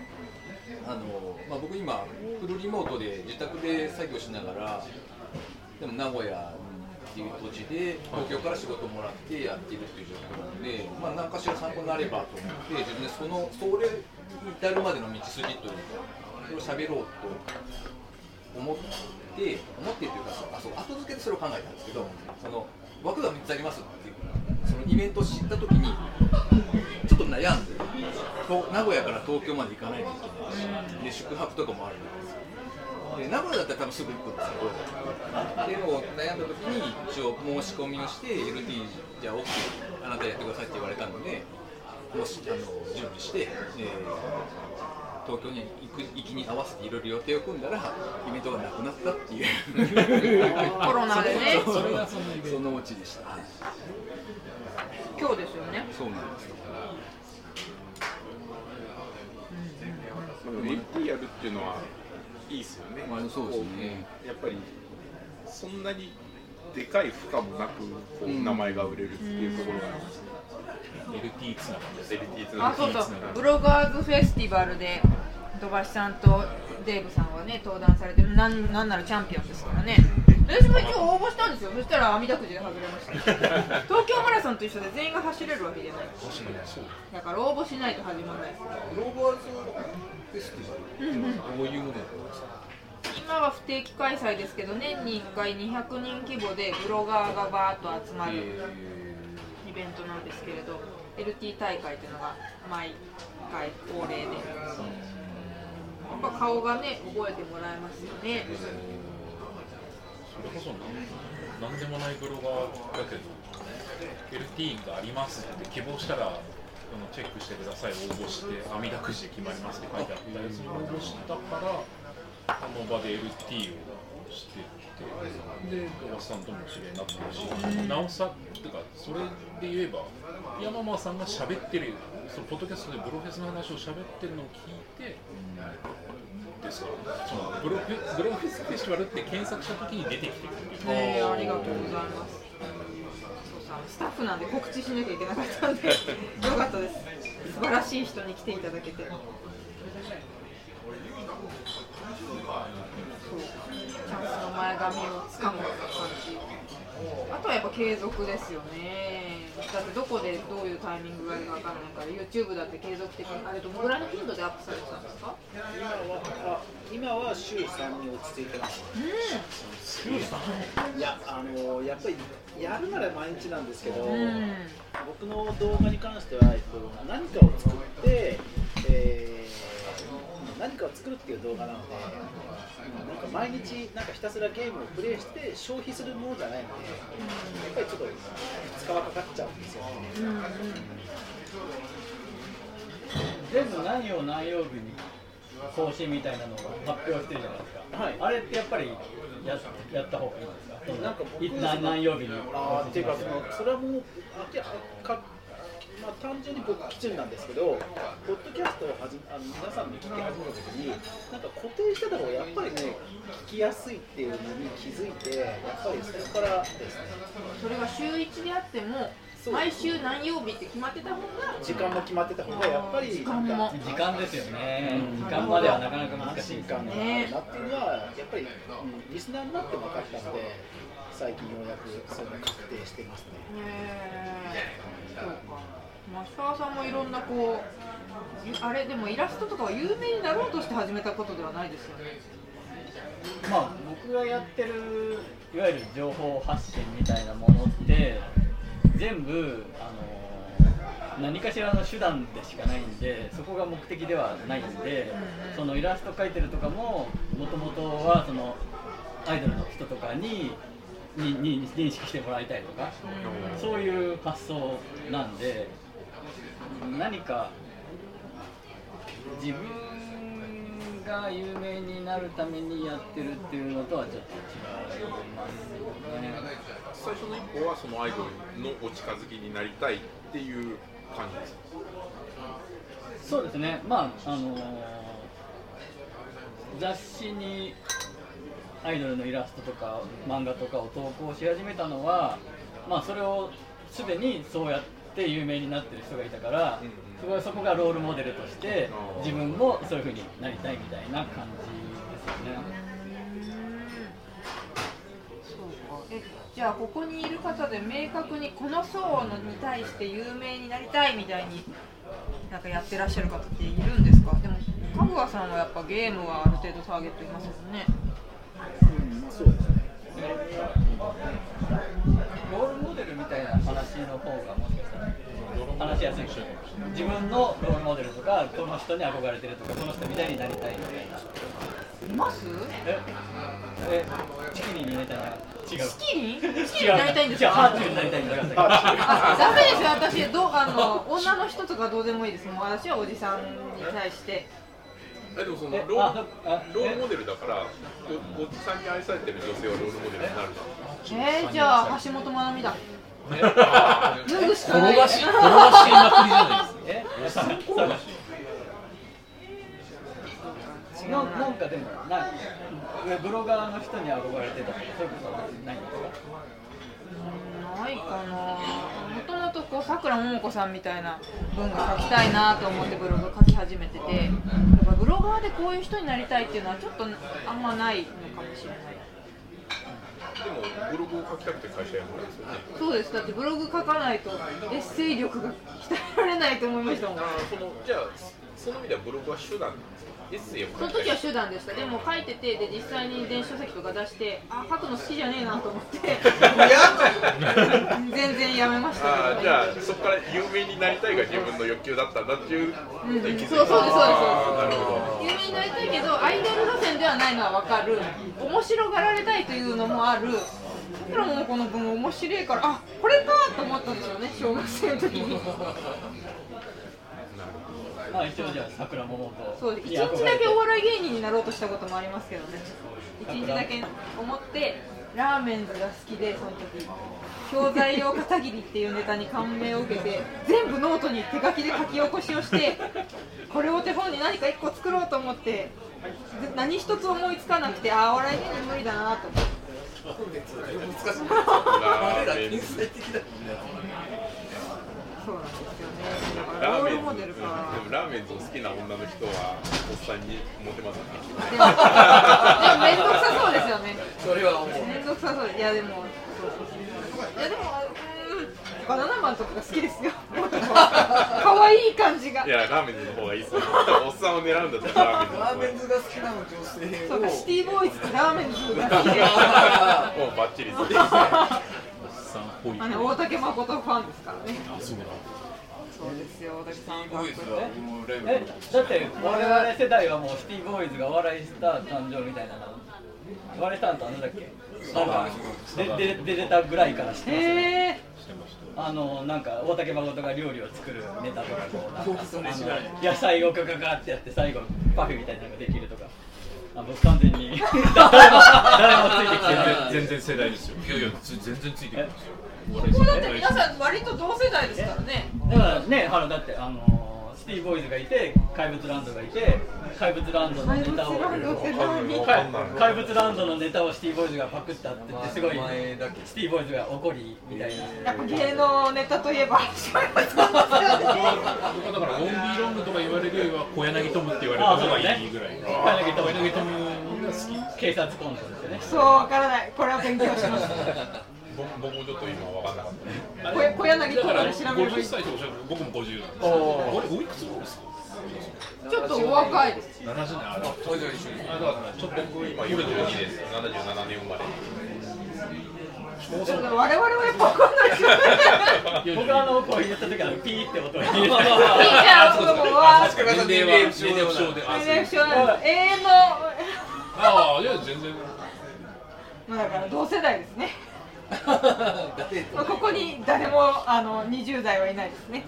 あの、まあ、僕今フルリモートで自宅で作業しながらでも名古屋っていう土地で東京から仕事もらってやっているっていう状況なので、まあ、何かしら参考になればと思って自分でそのそれに至るまでの道筋というかそれを喋ろうと思って思ってっていうかあそう後付けでそれを考えたんですけどその枠が3つありますってそのイベントを知った時にちょっと悩悩んでと名古屋から東京まで行かないといけないしで宿泊とかもあるんですよ。で名古屋だったら多分すぐ行くんですけどでも悩んだ時に一応申し込みをして LT じゃあ OK あなたやってくださいって言われたのでもしあの準備して、えー東京に行く行きに合わせていろいろ予定を組んだらイベントがなくなったっていう。コロナでね。[LAUGHS] それがそのそのうちでした、はい今日ですよね。そうなんですよ。まあでも LT やるっていうのはいいですよね。まあそうですね。やっぱりそんなにでかい負荷もなくこううん名前が売れるっていうところが。LT つながりです LT つながりあそうそう。ブロガーズフェスティバルで土橋さんとデーブさんはね登壇されてるなんなんならチャンピオンですからね私も一応応募したんですよ。そしたら網だくじで外れました。[LAUGHS] 東京マラソンと一緒で全員が走れるわけじゃない。だから応募しないと始まらないです。グローバーズフェスティバル。ういうものなんですか今は不定期開催ですけど年に1回200人規模でブロガーがバーッと集まるイベントなんですけれど LT 大会っていうのが毎回恒例で。やっぱ顔がね覚えてもらえますよねそれこそなんでもないブロガーだけど LT がありますって希望したらチェックしてください応募して網だくじで決まりますって書いてあったやつに応募したからあの場で LT をしてってでおばさんとも知り合いになったしなおさってかそれで言えば山間さんが喋ってるそのポッドキャストでブロフェスの話を喋ってるのを聞いてですからそのブロフェブロフェスフェスティバルって検索した時に出てきてくる。ねえありがとうございます。そうさスタッフなんで告知しなきゃいけなかったんで [LAUGHS] よかったです。素晴らしい人に来ていただけて。そうチャンスの前髪をつかむ感じあとはやっぱ継続ですよね。だってどこでどういうタイミングがあるかわからないから YouTube だって継続的にあれどのぐらいの頻度でアップされてたんですか？今はあ今は週3に落ち着いてます。いやあのやっぱりやるなら毎日なんですけど、うん。僕の動画に関しては、えっと、何かを作って、えー何かを作るっていう動画なので、うんなんか毎日なんかひたすらゲームをプレイして消費するものじゃないので、やっぱりちょっと2日はかかっちゃうんですよ。ね。全部何を何曜日に更新みたいなのを発表してるじゃないですか、はい。あれってやっぱりややった方がいいんですか？なんか何何曜日にあーっていうかそのそれはもうかまあ、単純に僕基準なんですけど、ポッドキャストをはじあの皆さんに聞き始めたときに、なんか固定してた方がやっぱりね、聞きやすいっていうのに気づいて、やっぱりそこからですね、それが週1であっても毎週何曜日って決まってた方が時間も決まってた方がやっぱり時間も。時間ですよね、時間まではなかなか難安しい心感があるなっていうのは、やっぱり、うんリスナーになって分かったので、最近ようやくそれが確定してますね。へーそうか増川さんもいろんなこうあれでもイラストとかは有名になろうとして始めたことではないですよね。まあ僕がやってるいわゆる情報発信みたいなものって全部あの何かしらの手段でしかないんでそこが目的ではないんでそのイラスト描いてるとかももともとはそのアイドルの人とかににに認識してもらいたいとかそういう発想なんで何か自分が有名になるためにやってるっていうのとはちょっと違いますね。最初の一歩はそのアイドルのお近づきになりたいっていう感じですかそうですね、まああの雑誌にアイドルのイラストとか漫画とかを投稿し始めたのは、まあ、それをすでにそうやって有名になってる人がいたから、すごいそこがロールモデルとして自分もそういう風になりたいみたいな感じですよね。そうか。えじゃあここにいる方で明確にこの層のに対して有名になりたいみたいになんかやってらっしゃる方っているんですか？でもかぐわさんはやっぱゲームはある程度ターゲットいますよね。うんまあ、そうですね。ロールモデルみたいな話の方がもし話しやすい。自分のロールモデルとかこの人に憧れてるとかこの人みたいになりたいみたいな。います？え？え？チキリンになりたいな。違うスキリンスキリンになりたいんです違うハかーチューになりたいんだよ。あダメですよ私。どうあの女の人とかどうでもいいです。もう私はおじさんに対して。えでもそのえローロールモデルだからおおじさんに愛されてる女性はロールモデルになるじゃんえー、じゃあ橋本まなみだえ脱ぐしかない。転がし転がしまくりじゃないですかなんかでもなブロガーの人に憧れてたとかそういうことはな。いんですかな。いかな。もともとこうさくらももこさんみたいな。文が書きたいな。と思ってブログ書き始めててやっぱブロガーでこういう人にな。りたいっていうのはちょっとあんまないのかもしれな。いでもブログを書きたくて会社やるんですよね。そうです。だってブログ書かないとエッセイ力が鍛えられないと思いましたもん。あーそのじゃあその意味ではブログは手段。なんですかエッセイをその時は手段でした。でも書いててで実際に電子書籍とか出してあ書くの好きじゃねえなと思って。全然やめましたじゃあそこから有名になりたいが自分の欲求だったんだっていううんそうそうですそうです。あーなるほど。有名になりたいけどアイドル路線ではないのは分かる。面白がられたいというのもある。さくらももこの文面白いからあこれかと思ったんですよね小学生の時にまあ一応じゃあ桜桃とそう一日だけお笑い芸人になろうとしたこともありますけどね。一日だけ思ってラーメンズが好きでその時。教材用片桐っていうネタに感銘を受けて全部ノートに手書きで書き起こしをして [LAUGHS] これを手本に何か一個作ろうと思ってで何一つ思いつかなくてああお笑い芸人無理だなと。思って難しいそうなんですよねラーメンズ。モテるかでもラーメンズを好きな女の人はおっさんにモテますねでも面倒くさそうですよね。それは思う。面倒くさそう。いやでもいやでもうーんバナナマンとかが好きですよ。[LAUGHS] 可愛い感じが。いやラーメンズの方がいいっすよ。おっさんを狙うんだったらラーメンズがいい。メンズが好きな女性を。そうかシティボーイズとラーメンズが好き。でもうバッチリですさんっぽいあの大竹誠ファンですからね。あそうだそうですよ大竹さん。フボーイズァンはもうライブ。えだって我々世代はもうシティボーイズがお笑いスター誕生みたいなのお笑いスターってあのだっけ？なんかでで出てたぐらいから知ってますよね。あのなんか大竹誠が料理を作るネタとかこうなんか野菜をガガガってやって最後パフェみたいなのができるとかあ僕完全に誰も誰もついてきてない全然世代ですよいやいやつ全然ついてくるんですよここだって皆さん割と同世代ですからね。だからね、あのだってあのシティボーイズがいて、怪物ランドがいて、怪物ランドのネタを怪物ランドって何怪怪物ランドのネタをシティボーイズがパクったって言ってすごい名前だけ。シティボーイズが怒りみたいな。やっぱ芸能ネタといえば。だからオンビーロングとか言われるよりは小柳トムって言われた方がいいぐらい小柳トム。小柳トムが好き。警察コントですよね。そうわからない。これは勉強します。僕僕もちょっと今分かんなかった小小柳とかで調べればい50い歳とおっしゃる僕も50なんですおーあれおいくつですかちょっとお若いです70年あれそれじゃ一緒にあちょっと僕今42です77年生まれ我々はやっぱわかんないですよね僕あのこう言った時はピーって音が入れて。いいじゃんもうわ足利さん年齢は年齢不詳で年齢不詳なんです永遠のああいや全然まあだから同世代ですね [LAUGHS] ここに誰もあの20代はいないですね。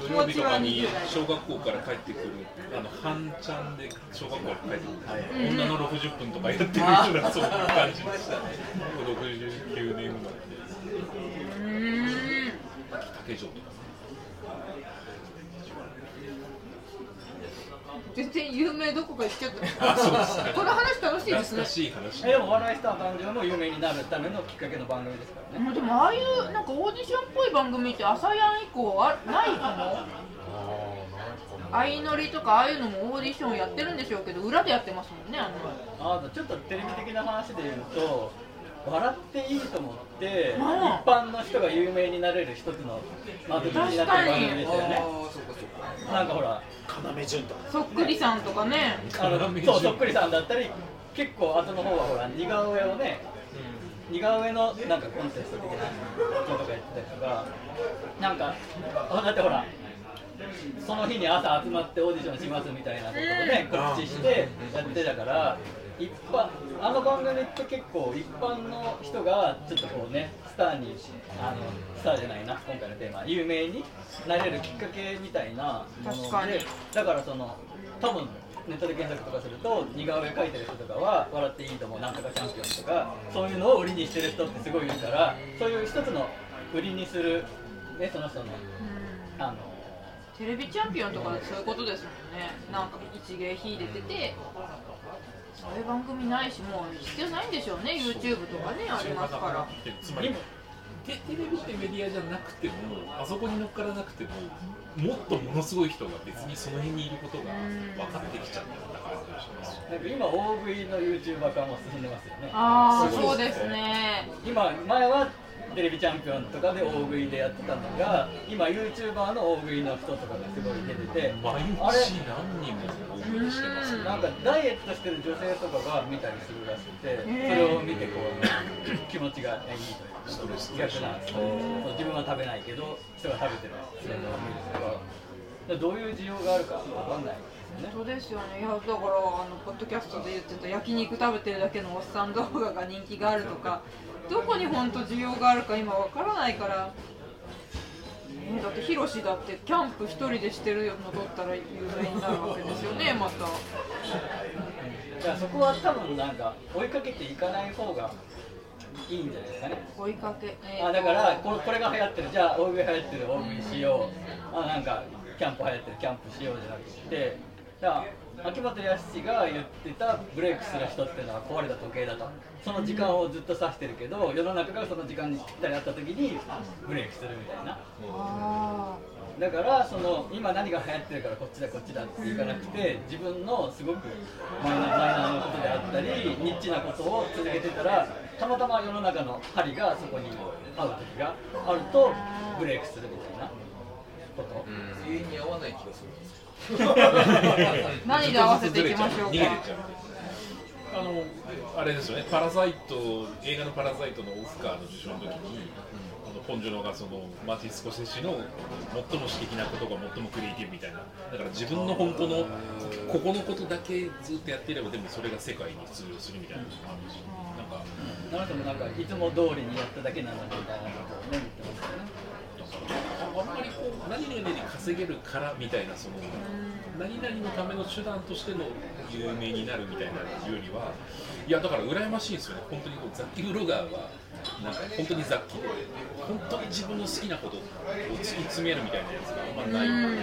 土曜日とかに小学校から帰ってくるあの半ちゃんで小学校から帰ってくる、女の60分とかやってるようなそういう感じでしたね。69年生まれで。うーん。竹城とか全然有名どこか行っちゃった。[LAUGHS] この話楽しいですね。懐かしい話。えでも笑いスター誕生も有名になるためのきっかけの番組ですからね。もうでもああいうなんかオーディションっぽい番組って朝やん以降あないかも。相乗りとかああいうのもオーディションやってるんでしょうけど裏でやってますもんねあの。あとちょっとテレビ的な話で言うと笑っていいと思って一うん般の人が有名になれる一つの窓口になってる番組ですよね。なんかほら要潤太そっくりさんとかね。あのそうそっくりさんだったり結構後の方はほら似顔絵をね似顔絵のなんかコンテスト的なこととかやってたりとかなんかあだってほらその日に朝集まってオーディションしますみたいなことをね告知してやってたから一般あの番組って結構一般の人がちょっとこうねスターにあのスターじゃないな今回のテーマ有名になれるきっかけみたいなも確かに。のでだからその多分ネットで検索とかすると似顔絵描いてる人とかは「笑っていいともなんとかチャンピオン」とかそういうのを売りにしてる人ってすごいいるからそういう一つの売りにする、ね、その人のあのテレビチャンピオンとかそういうことですもんね。なんか一芸秀でててそういう番組ないしもう必要ないんでしょうね YouTube とかねありますから。でつまりテテレビってメディアじゃなくてもあそこに乗っからなくてももっとものすごい人が別にその辺にいることが分かってきちゃったようなんか今大食いの YouTuber 化も進んでますよね。ああそうですすね。今前はテレビチャンピオンとかで大食いでやってたのが今 YouTuber の大食いの人とかがすごい出てて毎日何人も大食いしてますよなんかダイエットしてる女性とかが見たりするらしくて、それを見てこう気持ちがいいというか逆な自分は食べないけど人が食べてる姿を見るとかどういう需要があるかわかんないね。本当ですよね。いやだからあのポッドキャストで言ってた焼肉食べてるだけのおっさん動画が人気があるとかどこに本当需要があるか今わからないから、ね、だってヒロシだってキャンプ一人でしてるの撮ったら有名になるわけですよねまた。だからそこは多分なんか追いかけていかない方がいいんじゃないですかね。追いかけ、えーと。あだからこれこれが流行ってる。じゃあ大食い流行ってる大食いしよう。あなんかキャンプ流行ってるキャンプしようじゃなくてじゃあ秋元康が言ってたブレイクする人っていうのは壊れた時計だと。その時間をずっと指してるけど世の中がその時間にぴったりあった時にブレイクするみたいな。あだからその今何が流行ってるからこっちだこっちだっていかなくて自分のすごくマイナーマイナーなことであったりニッチなことを続けてたらたまたま世の中の針がそこに合う時があるとブレイクするみたいなこと。永遠に合わない気がする。ー [LAUGHS] 何で合わせていきましょう逃げてっかちゃうあのあれですよね。パラサイト映画のパラサイトのオスカーの受賞の時に、あのポンジョノがそのマーティン・スコセッシの最も詩的なことが最もクリエイティブみたいな。だから自分の本当のここのことだけずっとやっていればでもそれが世界に通用するみたいなのがあるしなんかあの人もなんかいつも通りにやっただけなのにみたいなことをね言ってますよねあんまりこう何々で稼げるからみたいなその何々のための手段としての有名になるみたいなよりはいやだから羨ましいんですよね本当にこうザッキー・ブロガーは。なんか本当に雑記で本当に自分の好きなことを突き詰めるみたいなやつがあんまない、うんない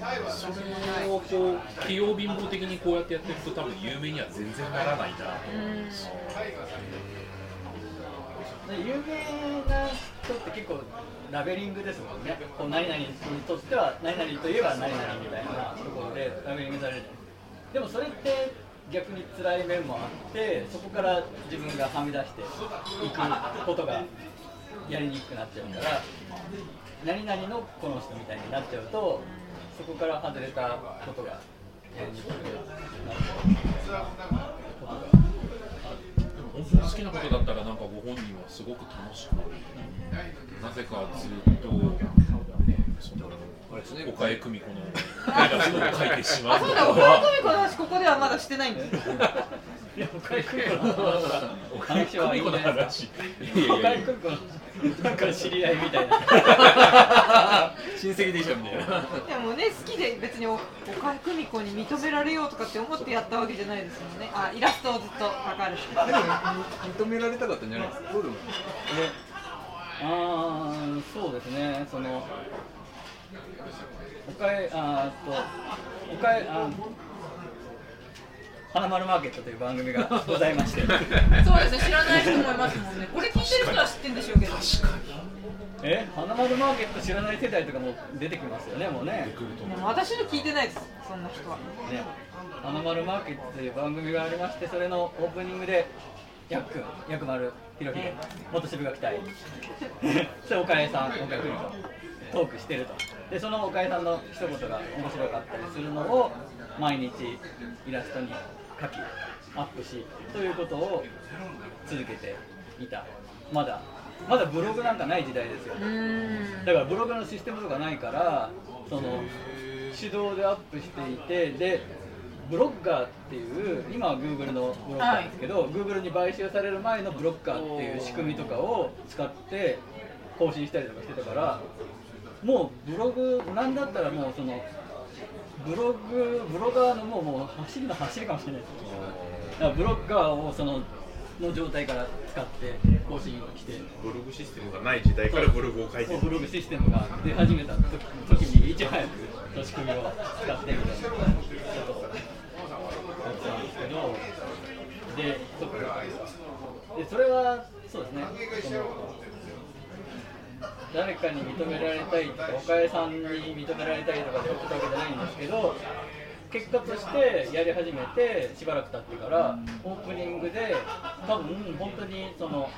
ない。それをこう器用貧乏的にこうやってやってると多分有名には全然ならないなと思うんですよ。で有名な人って結構ラベリングですもんね。こう何々にとっては何々といえば何々みたいなところでラベリングされるでもそれって逆に辛い面もあってそこから自分がはみ出していくことがやりにくくなっちゃうから何々のこの人みたいになっちゃうとそこから外れたことがやりにくくなっちゃう。本当に好きなことだったらなんかご本人はすごく楽しくなぜかずっとその岡江久美子の絵がすごく描いてしまうとかそうだ岡江久美子の話ここではまだしてないんですいや、岡井久美子の話はいい久美子のじゃないです話か。岡井なんか知り合いみたいな。[LAUGHS] 親戚でしょみたいなでもね好きで別に岡井久美子に認められようとかって思ってやったわけじゃないですもんねあイラストをずっと描かれてでも認められたかったんじゃないですかそうでもああ、そうですね。その岡井あーっと岡井あ花丸マーケットという番組が [LAUGHS] ございまして。そうですね知らない人もいますもんね。これ聞いてる人は知ってるんでしょうけど。え、花丸マーケット知らない世代とかも出てきますよね、もうね。でも私の聞いてないですそんな人は。ね、花丸マーケットという番組がありまして、それのオープニングで、やっくん、薬丸ひろひで、元渋垣隊、[LAUGHS] それ岡江さん、岡江久美子、トークしてると。で、その岡江さんの一言が面白かったりするのを、毎日イラストに描き、アップし、ということを続けていた。まだまだブログなんかない時代ですよ。だからブログのシステムとかないからその手動でアップしていてでブロッガーっていう今は Google のブロッガーですけど、Google に買収される前のブロッガーっていう仕組みとかを使って更新したりとかしてたからもうブログなんだったらもうそのブログブロガーのもうもう走りの走りかもしれないですだからブロッガーをそのの状態から使って更新して。ブログシステムがない時代からブログを書いてブログシステムが出始めた時時にいち早くその仕組みを使ってみたいなことをやってたんですけどでそっか。でそれはそうですね誰かに認められたいとか岡江さんに認められたいとかでやってたわけじゃないんですけど結果としてやり始めてしばらく経ってからオープニングで多分本当にその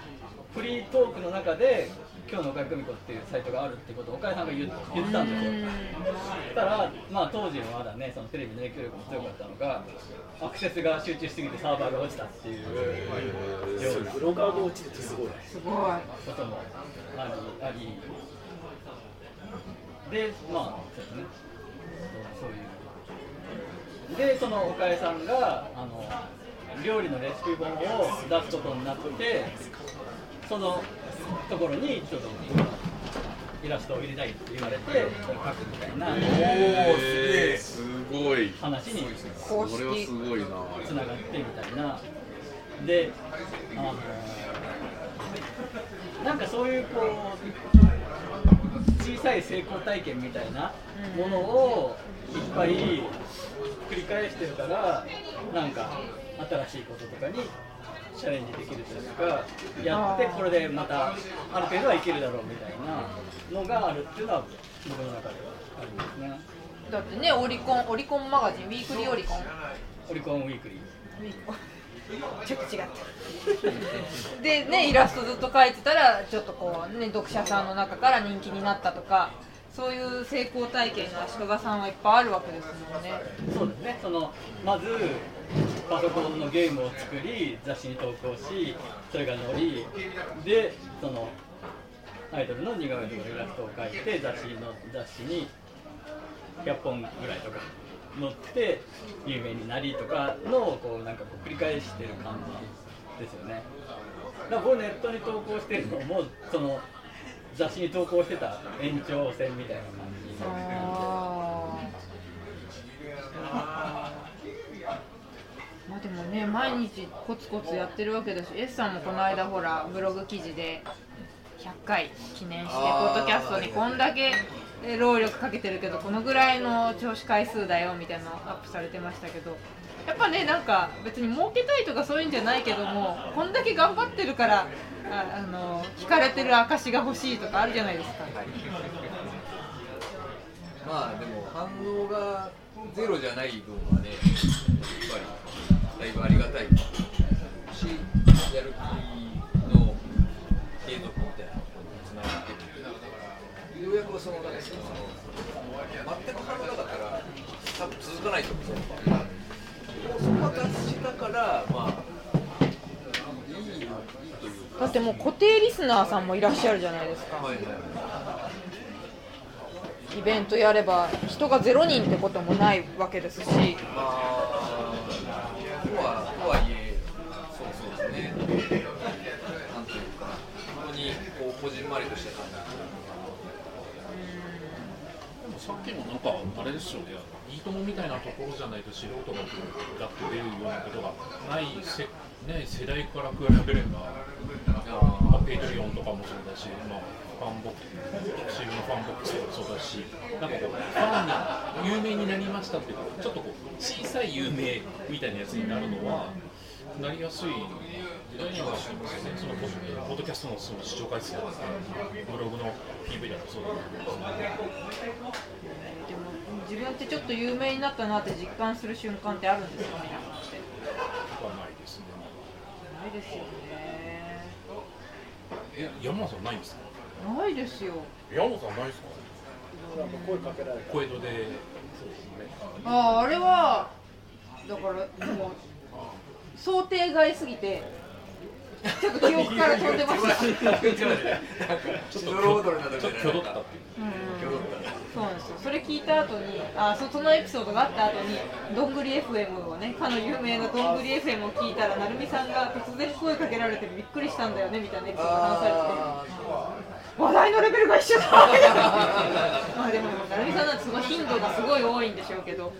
フリートークの中で今日の岡井久美子っていうサイトがあるってことを岡井さんが言っ言ったんですよ。そしたら、まあ、当時はまだねそのテレビの影響力も強かったのがアクセスが集中しすぎてサーバーが落ちたっていうようなブロガーが落ちるってすごいすごい。こともありあり。でまあそうですね。そうそういう。でその岡江さんがあの料理のレシピ本を出すことになってそのところにちょっとイラストを入れたいって言われて書くみたいなおおすごい。話に公それはす式ごいなつながってみたいな。であのなんかそういうこう小さい成功体験みたいなものをいっぱい繰り返してるからなんか新しいこととかにチャレンジできるというかやってこれでまたある程度はいけるだろうみたいなのがあるっていうのは僕の中ではありますね。だってねオリコンオリコンマガジンウィークリーオリコン。オリコンウィークリー。ちょっと違った。でねイラストずっと描いてたらちょっとこうね読者さんの中から人気になったとかそういう成功体験が足利さんはいっぱいあるわけですもんね。そうですね。そのまずパソコンのゲームを作り雑誌に投稿しそれが載りでそのアイドルの似顔絵とかイラストを描いて雑誌の雑誌に100本ぐらいとか載って有名になりとかのをこうなんかこう繰り返してる感じですよね。だから僕ネットに投稿してるのもその雑誌に投稿してた延長線みたいな感じあまあでもね毎日コツコツやってるわけだし S さんもこの間ほらブログ記事で100回記念してポッドキャストにこんだけ労力かけてるけどこのぐらいの聴取回数だよみたいなのアップされてましたけどやっぱねなんか別に儲けたいとかそういうんじゃないけどもこんだけ頑張ってるからああの聞かれてる証が欲しいとかあるじゃないですか。まあでも反応がゼロじゃない分はねやっぱりだいぶありがたいしやる気の継続みたいなことにつながってるようやくそのなんですかその全く反応なかったら多分続かないと思うんですよそこが達したからまあだってもう固定リスナーさんもいらっしゃるじゃないですか。はいはいイベントやれば人が0人ってこともないわけですし。まあ、とはとはいえ、そうそうですね、なんというか、本当にこうこじんまりとした感さっきもなんかあれですよね、いいともみたいなところじゃないと素人がこうだって出るようなことがないせ、ね、世代から比べれば、まあ、ペイトリオンとかもそうだし、まあ、ファンボックス、チームのファンボックスもそうだし、なんかこう、ファンに有名になりましたっていうか、ちょっとこう小さい有名みたいなやつになるのは、なりやすい時代にはしますよね、そのポポッドキャストのその視聴回数だとか、ブログの PV だとそうだと思うんですけど。自分ってちょっと有名になったなって実感する瞬間ってあるんですか？皆さんってないですね。ないですよねえ、山本さんないんですか？ないですよ山本さんないですか？声か？けられた小江戸で。あああれはだか？らもう想定外すぎてちょっと記憶から飛んでました。ちょっとドロードルなどちょっと挙動ったっていうそうなんですよ。それ聞いた後に、あ、そそのエピソードがあった後に、どんぐり FM をね、かの有名などんぐり FM を聞いたら、なるみさんが突然声かけられてびっくりしたんだよねみたいなエピソードが話されてて。話題のレベルが一緒だまあでも、なるみさんなんてすごい頻度がすごい多いんでしょうけど。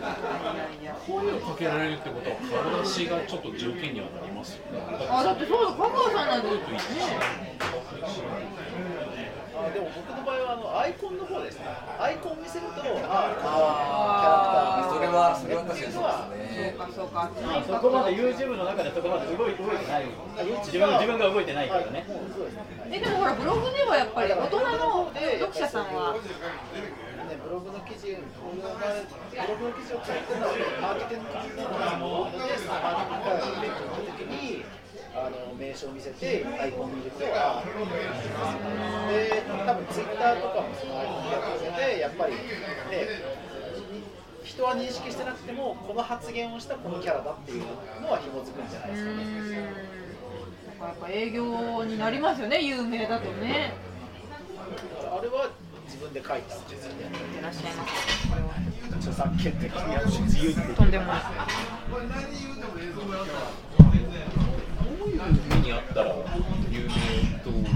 いやいや声をかけられるってことは顔出しがちょっと条件にはなりますよね。あ、だってそうだ、香川さんなんてね。あでも僕の場合はあのアイコンの方ですね。アイコン見せると、ああー。キャラクターそれはそれは確かにそうですね。かそうか。まあそこまで YouTube の中でそこまで動い動いてない。自分自分が動いてないからね。えでもほらブログではやっぱり大人の読者さんはね、ブログの記事、ブログの記事を書いてるのはマーケティングのので、マーケティングイベントの時に、あの名称を見せて、アイコン見ると、あで、多分ツイッターとかもそのアイコンやってて、やっぱりね、人は認識してなくても、この発言をしたこのキャラだっていうのは紐づくんじゃないうですかね。やっぱ営業になりますよね有名だとね分で書いたんですよね。いらっしゃいます著作権的にやる自由ってとんでもない。どういう目にあったら有名と俺も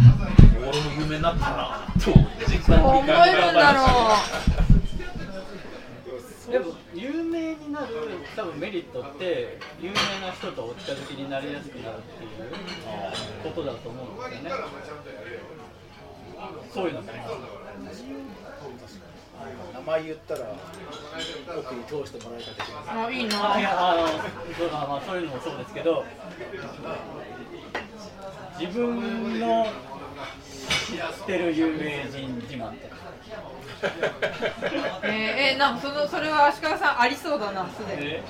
有名になったなと実どう思えるんだろでも有名になる多分メリットって有名な人とお近づきになりやすくなるっていうことだと思うんですよね。そういうのもあります名前言ったら奥に通してもらいたくてうあいいあいなやあのそうまあまあそういうのもそうですけど自分の知ってる有名人自慢って [LAUGHS] えー、えー、なんかそのそれは足利さんありそうだなすでに。え？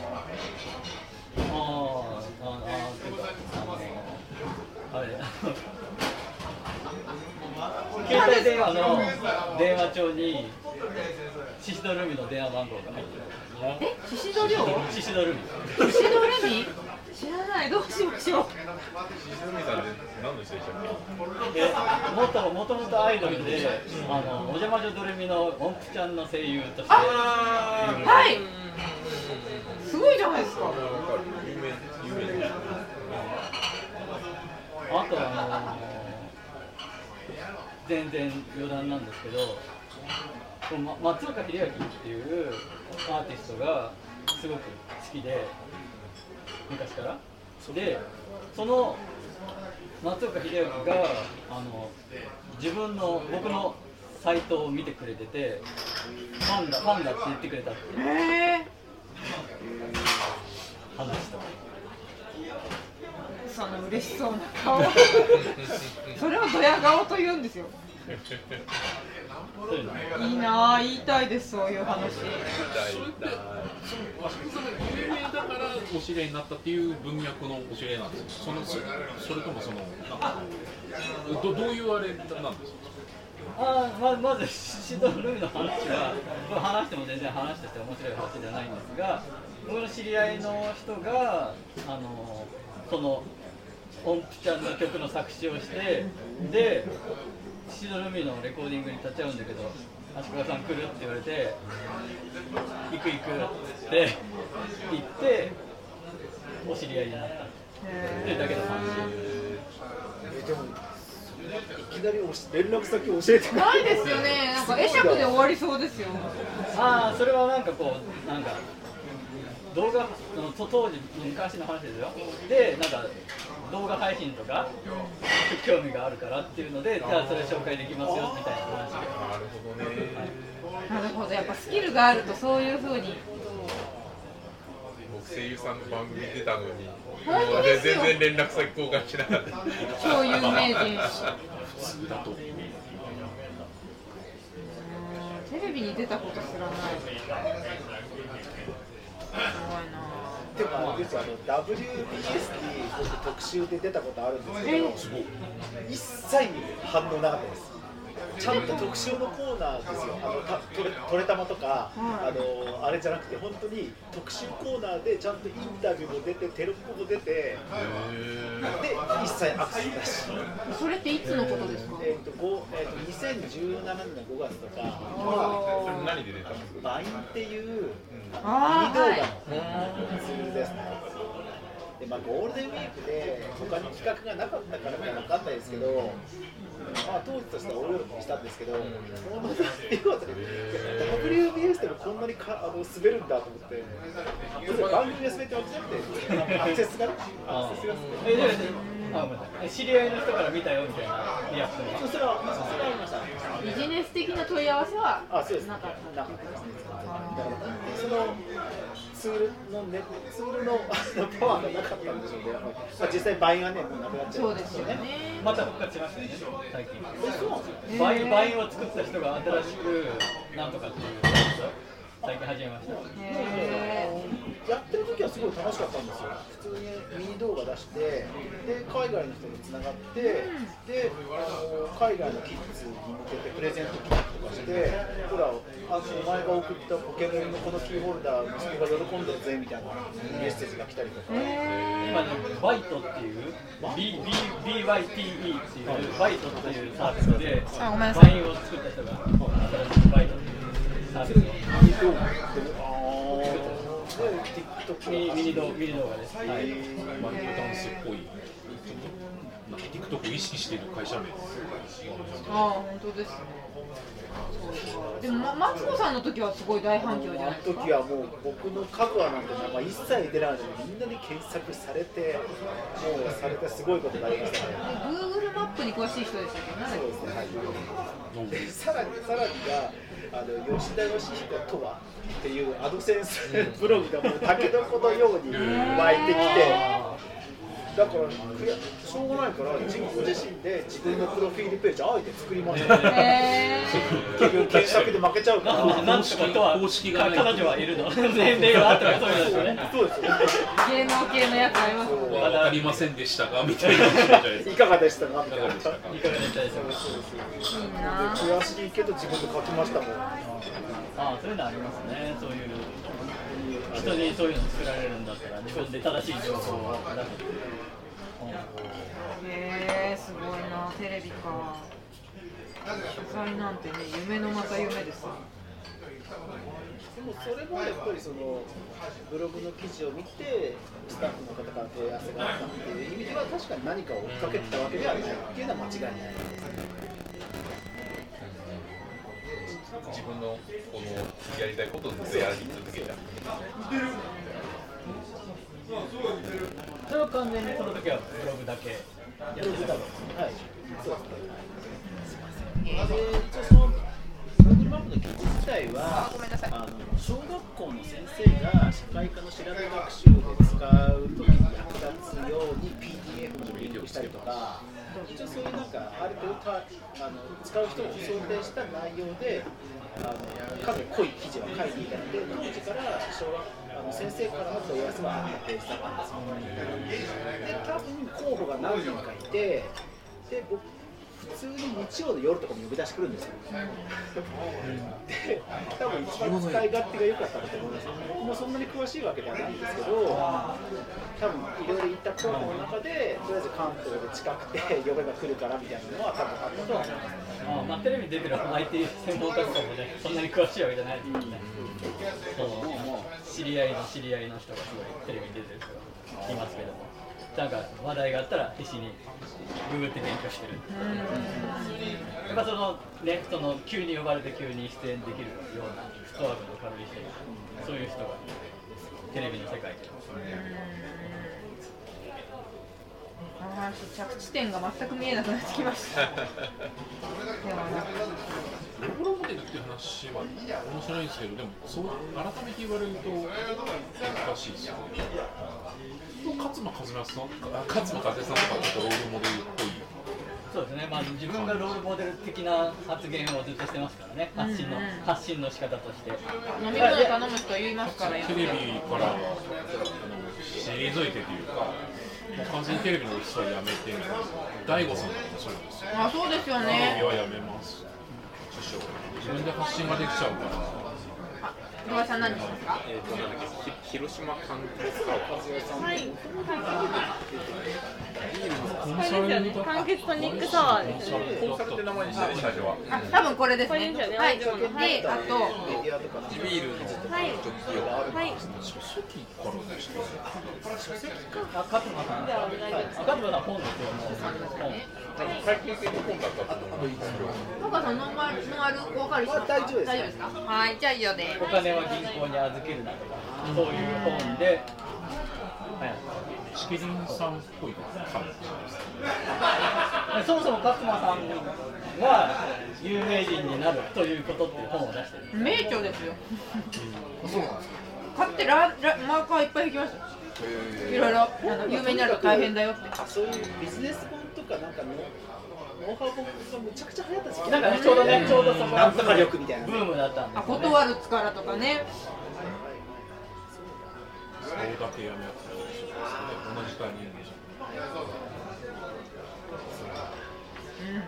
あーあーあーっていうかあのあれ携帯電話の電話帳にシシドルミの電話番号が入ってるえシシドリョウシシドルミシシドレミ知らない。どうしましょう。泉さんって何の人でしたっけでもともともとアイドルで、あのお邪魔女ドレミの音符ちゃんの声優としてはい。すごい。じゃない。ですか有名有名ですあとあの全然余談なんですけどこうま松岡秀明っていうアーティストがすごく好きで昔から。でその松岡秀明があの自分の僕のサイトを見てくれててファンだファンだって言ってくれたってえー、話したその嬉しそうな顔。[LAUGHS] それをドヤ顔と言うんですよ。いいいなあ言いたいですそういう話。有名だからお知り合いになったっていう文脈のお知り合いなんですかそのそそれともそのなんかどどういうあれなんですかあーままずシドルミの話はこれ話しても全然話として面白い話じゃないんですが僕の知り合いの人があのその音符ちゃんの曲の作詞をしてでシドルミのレコーディングに立ち会うんだけど足利さん来るって言われて行く行くって言ってお知り合いになった。っていうだけの話。えでもいきなりおし連絡先教えてないですよね。なんか会釈で終わりそうですよ。ああそれはなんかこうなんか動画のと当時昔の話ですよ。でなんか動画配信とか [LAUGHS] 興味があるからっていうのでじゃあそれ紹介できますよみたいな話。でなるほどね。なるほど。やっぱスキルがあるとそういうふうに。僕声優さんの番組出たのに全然連絡先交換しなかった。超有名人。[LAUGHS] 普通だと。テレビに出たことすらないすごいな。でもあれですよあの WBS に僕特集で出たことあるんですけど一切反応なかったですちゃんと特集のコーナーですよ。あのたトレトレタマとか、あのあれじゃなくて本当に特集コーナーでちゃんとインタビューも出てテロップも出てで一切アクセスなし。それっていつのことですか？えっ、とごえっ、と2017年の5月とか何で出たんですかバインっていうミニ動画のツールですね。でまあ、ゴールデンウィークで他に企画がなかったからか分かんないですけど、まあ、当時としては大喜びしたんですけど、この内容で WBS でもこんなにかあの滑るんだと思って、番組で滑ってわけじゃなくて、アクセスがね、アクセスがえでであごめんなさいえ知り合いの人から見たよみたいなリアクションがそしたら、そしたらありました。ビジネス的な問い合わせはあ、そうです。なかったなかったですね。だからそのツールのねツールのパワーがなかったんでしょうね。まあ実際 Vine がねもうなくなっちゃそうですよね。また復活しましたよね。最近えそうなんです Vine、Vine を作った人が新しくなんとかっていう最近始めました。へやってる時はすごい楽しかったんですよ。普通にミニ動画出して、で海外の人に繋がって、であの海外のキッズに向けてプレゼント企画とかして、ほらあのお前が送ったポケモンのこのキーホルダー息子が喜んでるぜみたいなメッセージが来たりとか。今ねバイトっていう B B BYTE っていうバイトっていうサービスであごめんなさい。バインを作った人が新しくバイトサービスをミニ動画で、あーで TikTok ミニミニ動ミニ動画です、はい、マイクダンスっぽい、なんか。TikTok を意識してい。る会社名ああ本当です。ねでも、ま、マツコさんの時はすごい大反響じゃないですか。時はもう僕のカグアなんて名前一切出ないのにみんなに検索されてもうされてすごいことになりましたね。Google マップに詳しい人でしたけ？どねそうですねはいでさらにさらにがあの吉田義彦とはっていうアドセンス [LAUGHS] ブログがもうタケノコのように湧いてきてだからくやしょうがないから自分自身で自分のプロフィールページあえて作りました。へ結局検索で負けちゃうから。なんなんとかとは公式が彼女はいるの？年齢があったらそうですよね。そうです芸能系のやつありますねわかりませんでしたがみたいな。いかいかがでしたか？みたいな。いかがでしたか？いかがでしたでしょうかいいな悔しいけど自分で書きましたもんああそういうのありますね。そういう人にそういうの作られるんだったら自分で正しい情報を出すへえすごいなテレビか。取材なんてね夢のまた夢ですねでもそれもやっぱりそのブログの記事を見てスタッフの方から問い合わせがあったっていう意味では確かに何かを追っかけてたわけではないっていうのは間違いない。自分のこのやりたいことをずっとやり続けたそれは完全にその時はブログだけブログだろうはいそうですねで一応その Google マップの記事自体はあの小学校の先生が社会科の調べ学習で使う時に役立つように PDF のリンクしたりとか一応そういうなんかある程度たあの使う人を想定した内容であのかなり濃い記事は書いていたので当時から小学校あの先生からの問い合わせはあったページだったんですよで多分候補が何人かいてで僕普通に日曜の夜とかも呼び出してくるんですよ。で、多分一番使い勝手が良かったんだと思います。僕もそんなに詳しいわけではないんですけど、多分いろいろ行った候補の中で、とりあえず関東で近くて呼べば来るからみたいなのは多分あったとは思います。あまあ、テレビに出てる IT 専門家とかもね、そんなに詳しいわけじゃないですからね。その知り合いの知り合いの人がすごいテレビに出てる人がいますけども、なんか話題があったら必死にググって勉強してる。やっぱそのね、その急に呼ばれて急に出演できるようなフットワークの軽い人、そういう人がテレビの世界で。あー着地点が全く見えなくなってきました。ロボロモデルっていう話は面白いんですけど、でもそう改めて言われると難しいですよね。勝間和也さん、あ勝間和也さんとかちょっとロールモデルっぽい。そうですね、まあ、自分がロールモデル的な発言をずっとしてますからね、発信の、うんうん発信の仕方として。飲み物頼む人言いますからやテレビからあの退いてというか、もう完全にテレビの人はやめて、大悟さんとかもそうですよ。あそうですよテレねビはやめます。自分で発信ができちゃうから小林さん何しますか？えっ、ーとなんだっけ広島柑橘カワはい。コンこれですよね柑橘トニックサワーですよねコンサルって名前にしたね最初はあ多分これですねねはい。はい。であとメディアとか地ビールのはい。はい。書籍からでしたよねあ、勝間さん。じゃあお願い。しますあ、勝間さん本ですよ。本。最近系の本だったと思う高さんノンマルノンアルおかわりしますか大丈夫です大丈夫ですかはい。じゃあ以上でお金は銀行に預けるなとか、そういう本で。はい。チキリンさんっぽい感じですでそもそも勝間さんが有名人になるということっていう本を出してる。名著ですよ。そうなんですか？買ってララマーカーいっぱい引きました。よいろいろ有名になると大変だよって。あそういうビジネス本とかなんかのノウハウ本がむちゃくちゃ流行った時期。なんかね、ちょうどね、ちょうどそこなんとか力みたいな。ブームだったんですあよね。断る力とかねそうだけやめやってたんでしょうね同じタイミングでしょうんうん。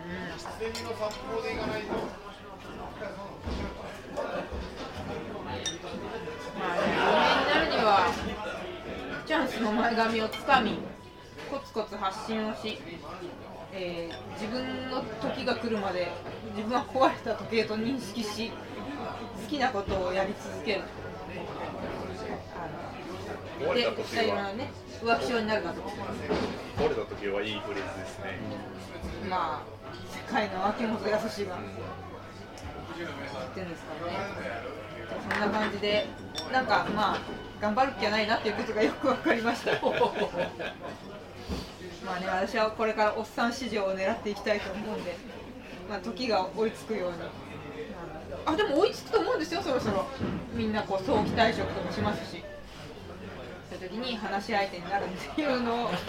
まあね有名になるにはチャンスの前髪をつかみコツ発信をし、えー自分の時が来るまで自分は壊れた時計と認識し好きなことをやり続ける。で時は？いろいろなね浮気症になるかとか壊れた時はいいフレーズですね。まあ世界の秋元康が言ってるんですからね。そんな感じでなんかまあ頑張る気はないなっていうことがよく分かりました [LAUGHS] まあね私はこれからおっさん市場を狙っていきたいと思うんで、まあ、時が追いつくように。あでも追いつくと思うんですよそろそろ。みんなこう早期退職とかしますし。そういう時に話し相手になるっていうの。を [LAUGHS]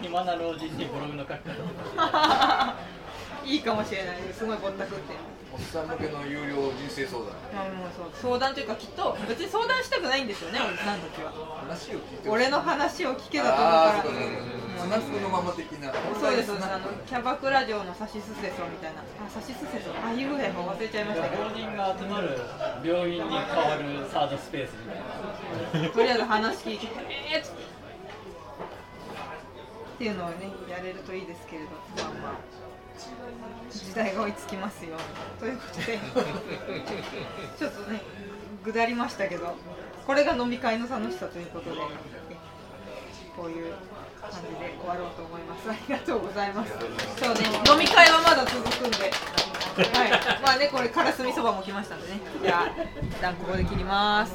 暇な老人にブログの書き方 [LAUGHS] いいかもしれない。ですすごいぼったくっておっさん向けの有料人生相談。まあもうそう相談というかきっと別に相談したくないんですよねおじさんたちは。話を聞いて俺の話を聞けだと思ううかそうかスナックのまま的なそうですそうですあのキャバクラ嬢のサシスセソみたいなあサシスセソああいうぐらい忘れちゃいましたけど老人が集まる病院に変わるサードスペースみたいな。とりあえず話聞いてえーっつってっていうのをねやれるといいですけれどまあまあ時代が追いつきますよ。ということで [LAUGHS] ちょっとねぐだりましたけどこれが飲み会の楽しさということでねこういう感じで終わろうと思います。ありがとうございます。そうね飲み会はまだ続くんで。はい。まあねこれからすみそばも来ましたんでね。じゃあ一旦ここで切ります